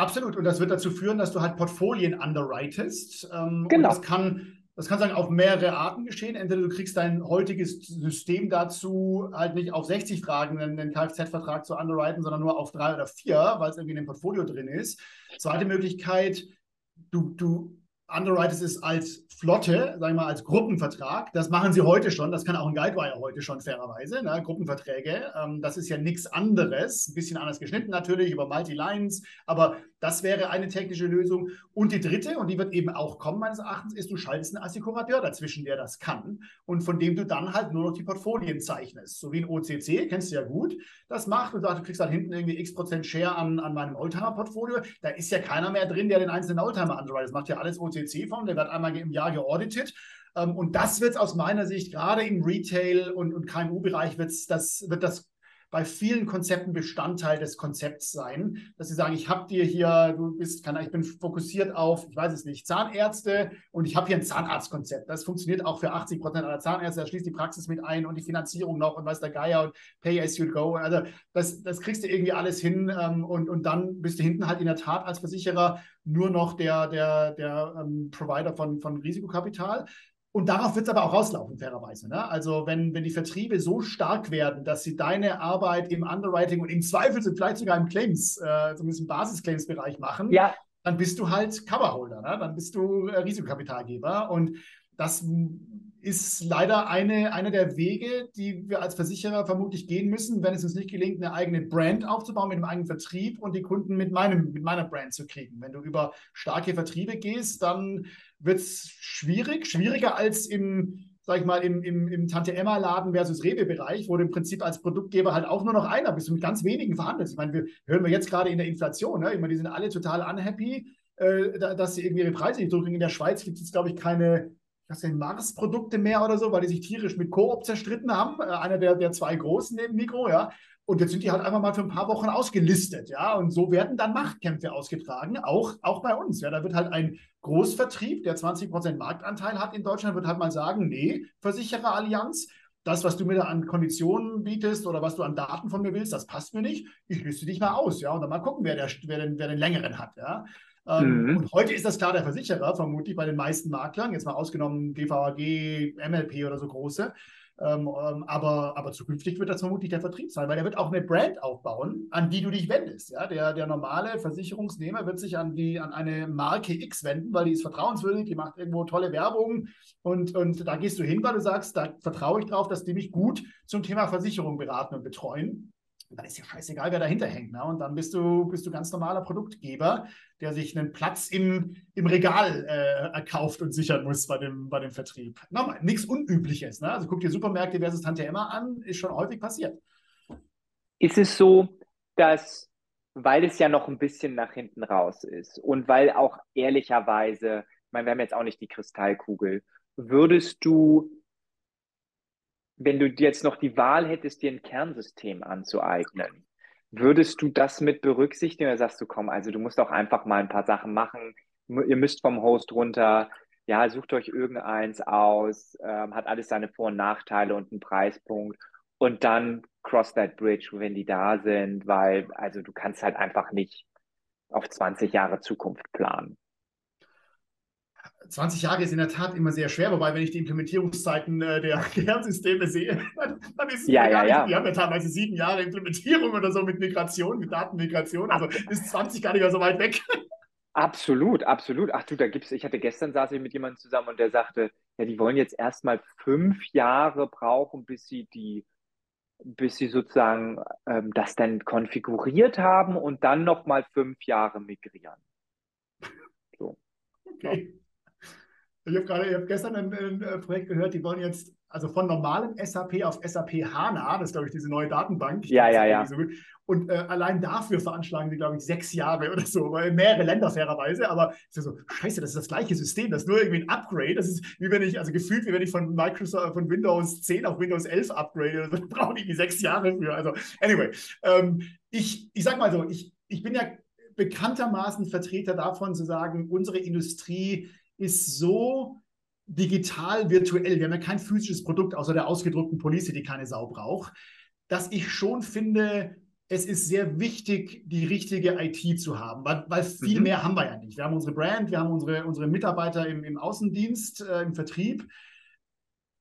Absolut. Und das wird dazu führen, dass du halt Portfolien underwritest. Ähm, genau. Das kann, das kann sagen, auf mehrere Arten geschehen. Entweder du kriegst dein heutiges System dazu, halt nicht auf 60 Fragen einen Kfz-Vertrag zu underwriten, sondern nur auf drei oder vier, weil es irgendwie in dem Portfolio drin ist. Zweite Möglichkeit, du, du underwritest es als Flotte, sagen wir mal, als Gruppenvertrag. Das machen sie heute schon. Das kann auch ein Guidewire heute schon fairerweise. Ne? Gruppenverträge. Ähm, das ist ja nichts anderes. Ein bisschen anders geschnitten natürlich über Multi-Lines. Aber das wäre eine technische Lösung. Und die dritte, und die wird eben auch kommen, meines Erachtens, ist, du schaltest einen Assekurateur dazwischen, der das kann und von dem du dann halt nur noch die Portfolien zeichnest. So wie ein OCC, kennst du ja gut, das macht und sagt, du kriegst halt hinten irgendwie x Prozent Share an, an meinem Oldtimer-Portfolio. Da ist ja keiner mehr drin, der den einzelnen Oldtimer underwritet. Das macht ja alles OCC von, der wird einmal im Jahr geauditet. Ähm, und das wird aus meiner Sicht gerade im Retail- und, und KMU-Bereich das, wird das bei vielen Konzepten Bestandteil des Konzepts sein, dass sie sagen, ich habe dir hier, du bist, kann, ich bin fokussiert auf, ich weiß es nicht, Zahnärzte und ich habe hier ein Zahnarztkonzept. Das funktioniert auch für 80 Prozent aller Zahnärzte. Da schließt die Praxis mit ein und die Finanzierung noch und weiß der Geier und Pay as you go. Also das, das kriegst du irgendwie alles hin ähm, und, und dann bist du hinten halt in der Tat als Versicherer nur noch der, der, der ähm, Provider von, von Risikokapital. Und darauf wird es aber auch rauslaufen, fairerweise. Ne? Also wenn, wenn die Vertriebe so stark werden, dass sie deine Arbeit im Underwriting und im Zweifel vielleicht sogar im Claims, äh, zumindest im Basisclaims-Bereich machen, ja. dann bist du halt Coverholder, ne? dann bist du äh, Risikokapitalgeber. Und das ist leider eine, einer der Wege, die wir als Versicherer vermutlich gehen müssen, wenn es uns nicht gelingt, eine eigene Brand aufzubauen mit einem eigenen Vertrieb und die Kunden mit, meinem, mit meiner Brand zu kriegen. Wenn du über starke Vertriebe gehst, dann wird es schwierig, schwieriger als im, sag ich mal, im, im, im Tante-Emma-Laden versus Rewe-Bereich, wo du im Prinzip als Produktgeber halt auch nur noch einer bist und mit ganz wenigen verhandelst. Ich meine, wir hören wir jetzt gerade in der Inflation, ne? ich meine, die sind alle total unhappy, äh, dass sie irgendwie ihre Preise nicht drücken. In der Schweiz gibt es, glaube ich, keine was denn, Mars-Produkte mehr oder so, weil die sich tierisch mit Coop zerstritten haben. Äh, einer der, der zwei großen neben Mikro, ja. Und jetzt sind die halt einfach mal für ein paar Wochen ausgelistet, ja. Und so werden dann Machtkämpfe ausgetragen, auch, auch bei uns. Ja, da wird halt ein Großvertrieb, der 20% Marktanteil hat in Deutschland, wird halt mal sagen, nee, Versichererallianz, das, was du mir da an Konditionen bietest oder was du an Daten von mir willst, das passt mir nicht. Ich liste dich mal aus, ja. Und dann mal gucken, wer, der, wer, den, wer den längeren hat, ja. Ähm, mhm. Und heute ist das klar der Versicherer, vermutlich bei den meisten Maklern, jetzt mal ausgenommen DVAG, MLP oder so große. Ähm, ähm, aber, aber zukünftig wird das vermutlich der Vertrieb sein, weil er wird auch eine Brand aufbauen, an die du dich wendest. Ja? Der, der normale Versicherungsnehmer wird sich an, die, an eine Marke X wenden, weil die ist vertrauenswürdig, die macht irgendwo tolle Werbung und, und da gehst du hin, weil du sagst, da vertraue ich drauf, dass die mich gut zum Thema Versicherung beraten und betreuen. Dann ist ja scheißegal, wer dahinter hängt. Ne? Und dann bist du, bist du ganz normaler Produktgeber, der sich einen Platz im, im Regal äh, erkauft und sichern muss bei dem, bei dem Vertrieb. Nochmal, nichts Unübliches. Ne? Also guck dir Supermärkte versus Tante Emma an, ist schon häufig passiert. Ist es so, dass, weil es ja noch ein bisschen nach hinten raus ist und weil auch ehrlicherweise, ich meine, wir haben jetzt auch nicht die Kristallkugel, würdest du wenn du jetzt noch die Wahl hättest, dir ein Kernsystem anzueignen, würdest du das mit berücksichtigen oder sagst du, komm, also du musst auch einfach mal ein paar Sachen machen, ihr müsst vom Host runter, ja, sucht euch irgendeins aus, ähm, hat alles seine Vor- und Nachteile und einen Preispunkt. Und dann cross that bridge, wenn die da sind, weil also du kannst halt einfach nicht auf 20 Jahre Zukunft planen. 20 Jahre ist in der Tat immer sehr schwer, wobei, wenn ich die Implementierungszeiten äh, der Kernsysteme sehe, dann, dann ist es ja, ja, ja. Die haben ja teilweise sieben Jahre Implementierung oder so mit Migration, mit Datenmigration. Also ist 20 gar nicht mehr so weit weg. Absolut, absolut. Ach du, da gibt's, ich hatte gestern saß ich mit jemandem zusammen und der sagte, ja, die wollen jetzt erstmal fünf Jahre brauchen, bis sie die, bis sie sozusagen ähm, das dann konfiguriert haben und dann nochmal fünf Jahre migrieren. So. Okay. Ich habe gerade, ich habe gestern ein, ein, äh, Projekt gehört, die wollen jetzt also von normalem SAP auf SAP HANA, das ist glaube ich diese neue Datenbank. Ja, ja, ja. So und äh, allein dafür veranschlagen sie, glaube ich, sechs Jahre oder so, weil mehrere Länder fairerweise, aber ist ja so, scheiße, das ist das gleiche System, das ist nur irgendwie ein Upgrade. Das ist wie wenn ich, also gefühlt, wie wenn ich von Microsoft, von Windows 10 auf Windows 11 upgrade, also brauche ich die sechs Jahre für. Also, anyway, ähm, ich, ich sag mal so, ich, ich bin ja bekanntermaßen Vertreter davon zu sagen, unsere Industrie ist so digital virtuell. Wir haben ja kein physisches Produkt außer der ausgedruckten Police, die keine Sau braucht, dass ich schon finde, es ist sehr wichtig, die richtige IT zu haben, weil, weil viel mhm. mehr haben wir ja nicht. Wir haben unsere Brand, wir haben unsere, unsere Mitarbeiter im, im Außendienst, äh, im Vertrieb.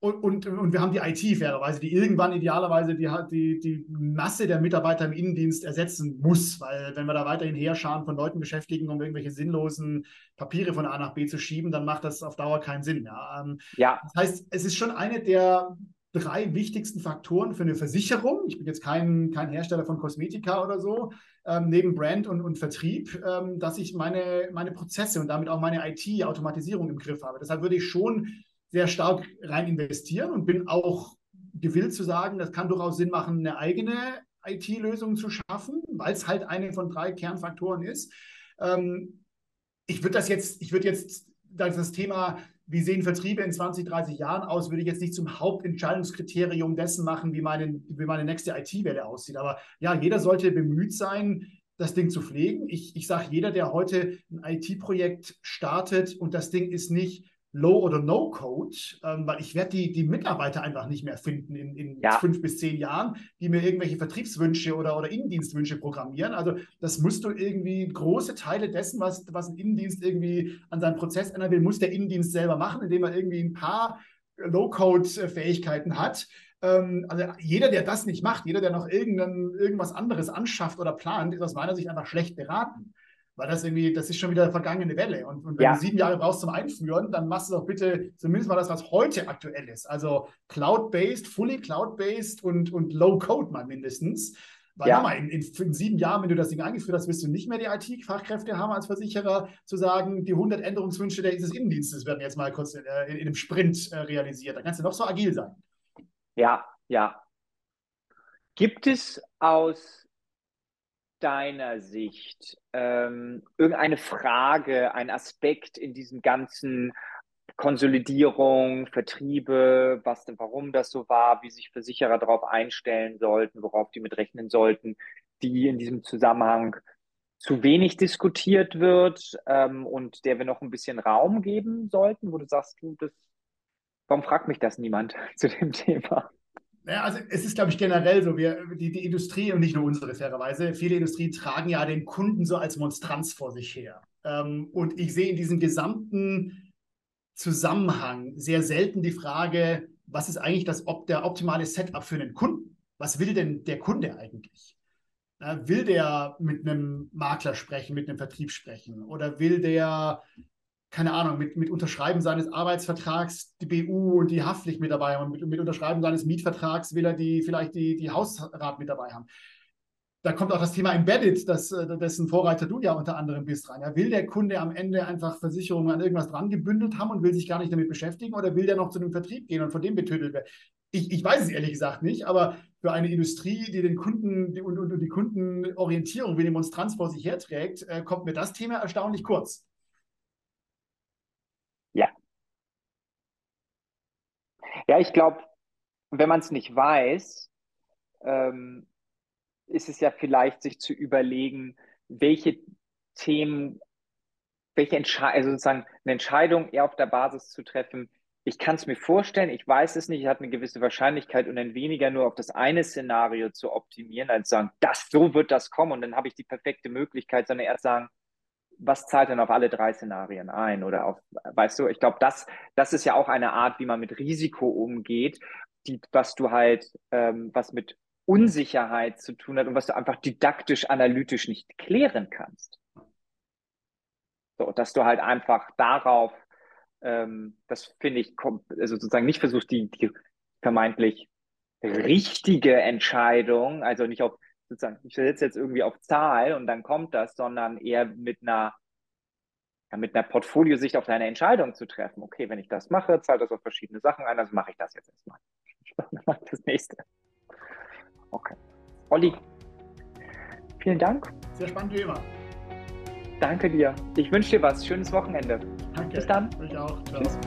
Und, und, und wir haben die IT fairerweise, die irgendwann idealerweise die, die, die Masse der Mitarbeiter im Innendienst ersetzen muss, weil wenn wir da weiterhin Heerscharen von Leuten beschäftigen, um irgendwelche sinnlosen Papiere von A nach B zu schieben, dann macht das auf Dauer keinen Sinn. Ja. Ähm, ja. Das heißt, es ist schon eine der drei wichtigsten Faktoren für eine Versicherung. Ich bin jetzt kein, kein Hersteller von Kosmetika oder so, ähm, neben Brand und, und Vertrieb, ähm, dass ich meine, meine Prozesse und damit auch meine IT-Automatisierung im Griff habe. Deshalb würde ich schon sehr stark rein investieren und bin auch gewillt zu sagen, das kann durchaus Sinn machen, eine eigene IT-Lösung zu schaffen, weil es halt eine von drei Kernfaktoren ist. Ähm, ich würde das jetzt, ich würde jetzt das Thema, wie sehen Vertriebe in 20, 30 Jahren aus, würde ich jetzt nicht zum Hauptentscheidungskriterium dessen machen, wie meine, wie meine nächste IT-Welle aussieht. Aber ja, jeder sollte bemüht sein, das Ding zu pflegen. Ich, ich sage, jeder, der heute ein IT-Projekt startet und das Ding ist nicht Low- oder No-Code, ähm, weil ich werde die, die Mitarbeiter einfach nicht mehr finden in, in ja. fünf bis zehn Jahren, die mir irgendwelche Vertriebswünsche oder, oder Innendienstwünsche programmieren. Also das musst du irgendwie, große Teile dessen, was, was ein Innendienst irgendwie an seinem Prozess ändern will, muss der Innendienst selber machen, indem er irgendwie ein paar Low-Code-Fähigkeiten hat. Ähm, also jeder, der das nicht macht, jeder, der noch irgendwas anderes anschafft oder plant, ist aus meiner Sicht einfach schlecht beraten. Weil das irgendwie, das ist schon wieder vergangene Welle. Und, und wenn ja. du sieben Jahre brauchst zum Einführen, dann machst du doch bitte zumindest mal das, was heute aktuell ist. Also Cloud-based, fully Cloud-based und, und Low-Code mal mindestens. Weil ja. mal, in, in, in, sieben Jahren, wenn du das Ding eingeführt hast, wirst du nicht mehr die IT-Fachkräfte haben als Versicherer, zu sagen, die 100 Änderungswünsche dieses Innendienstes werden jetzt mal kurz in, äh, in, in einem Sprint äh, realisiert. Da kannst du noch so agil sein. Ja, ja. Gibt es aus deiner Sicht ähm, irgendeine Frage, ein Aspekt in diesem ganzen Konsolidierung, Vertriebe, was denn, warum das so war, wie sich Versicherer darauf einstellen sollten, worauf die mit rechnen sollten, die in diesem Zusammenhang zu wenig diskutiert wird ähm, und der wir noch ein bisschen Raum geben sollten, wo du sagst, du, das, warum fragt mich das niemand zu dem Thema? Ja, also es ist, glaube ich, generell so, wir, die, die Industrie und nicht nur unsere fairerweise, viele Industrien tragen ja den Kunden so als Monstranz vor sich her. Ähm, und ich sehe in diesem gesamten Zusammenhang sehr selten die Frage, was ist eigentlich das, der optimale Setup für einen Kunden? Was will denn der Kunde eigentlich? will der mit einem Makler sprechen, mit einem Vertrieb sprechen? Oder will der, keine Ahnung, mit, mit Unterschreiben seines Arbeitsvertrags die BU und die Haftpflicht mit dabei haben? Und mit, mit Unterschreiben seines Mietvertrags will er die, vielleicht die, die Hausrat mit dabei haben? da kommt auch das Thema Embedded, das, äh, dessen Vorreiter du ja unter anderem bist, rein. Will der Kunde am Ende einfach Versicherungen an irgendwas dran gebündelt haben und will sich gar nicht damit beschäftigen oder will der noch zu einem Vertrieb gehen und von dem betödelt werden? Ich, ich weiß es ehrlich gesagt nicht, aber für eine Industrie, die den Kunden die, und, und, die Kundenorientierung wie die Monstranz vor sich herträgt, äh, kommt mir das Thema erstaunlich kurz. Ja. Ja, ich glaube, wenn man es nicht weiß, ähm, ist es ja vielleicht, sich zu überlegen, welche Themen, welche Entscheidung, also sozusagen eine Entscheidung eher auf der Basis zu treffen. Ich kann es mir vorstellen, ich weiß es nicht, ich habe eine gewisse Wahrscheinlichkeit und dann weniger nur auf das eine Szenario zu optimieren, als sagen, das, so wird das kommen und dann habe ich die perfekte Möglichkeit, sondern erst sagen, was zahlt denn auf alle drei Szenarien ein? Oder auf, weißt du, ich glaube, das, das ist ja auch eine Art, wie man mit Risiko umgeht, die, was du halt, ähm, was mit Unsicherheit zu tun hat und was du einfach didaktisch, analytisch nicht klären kannst. So, dass du halt einfach darauf, ähm, das finde ich, also sozusagen nicht versuchst, die, die vermeintlich richtige Entscheidung, also nicht auf sozusagen, ich setze jetzt irgendwie auf Zahl und dann kommt das, sondern eher mit einer, ja, mit einer Portfoliosicht auf deine Entscheidung zu treffen. Okay, wenn ich das mache, zahlt das auf verschiedene Sachen ein, also mache ich das jetzt erstmal. Das nächste. Okay. Olli, vielen Dank. Sehr spannend wie immer. Danke dir. Ich wünsche dir was. Schönes Wochenende. Danke. Bis dann. Ich auch. Ciao. Tschüss.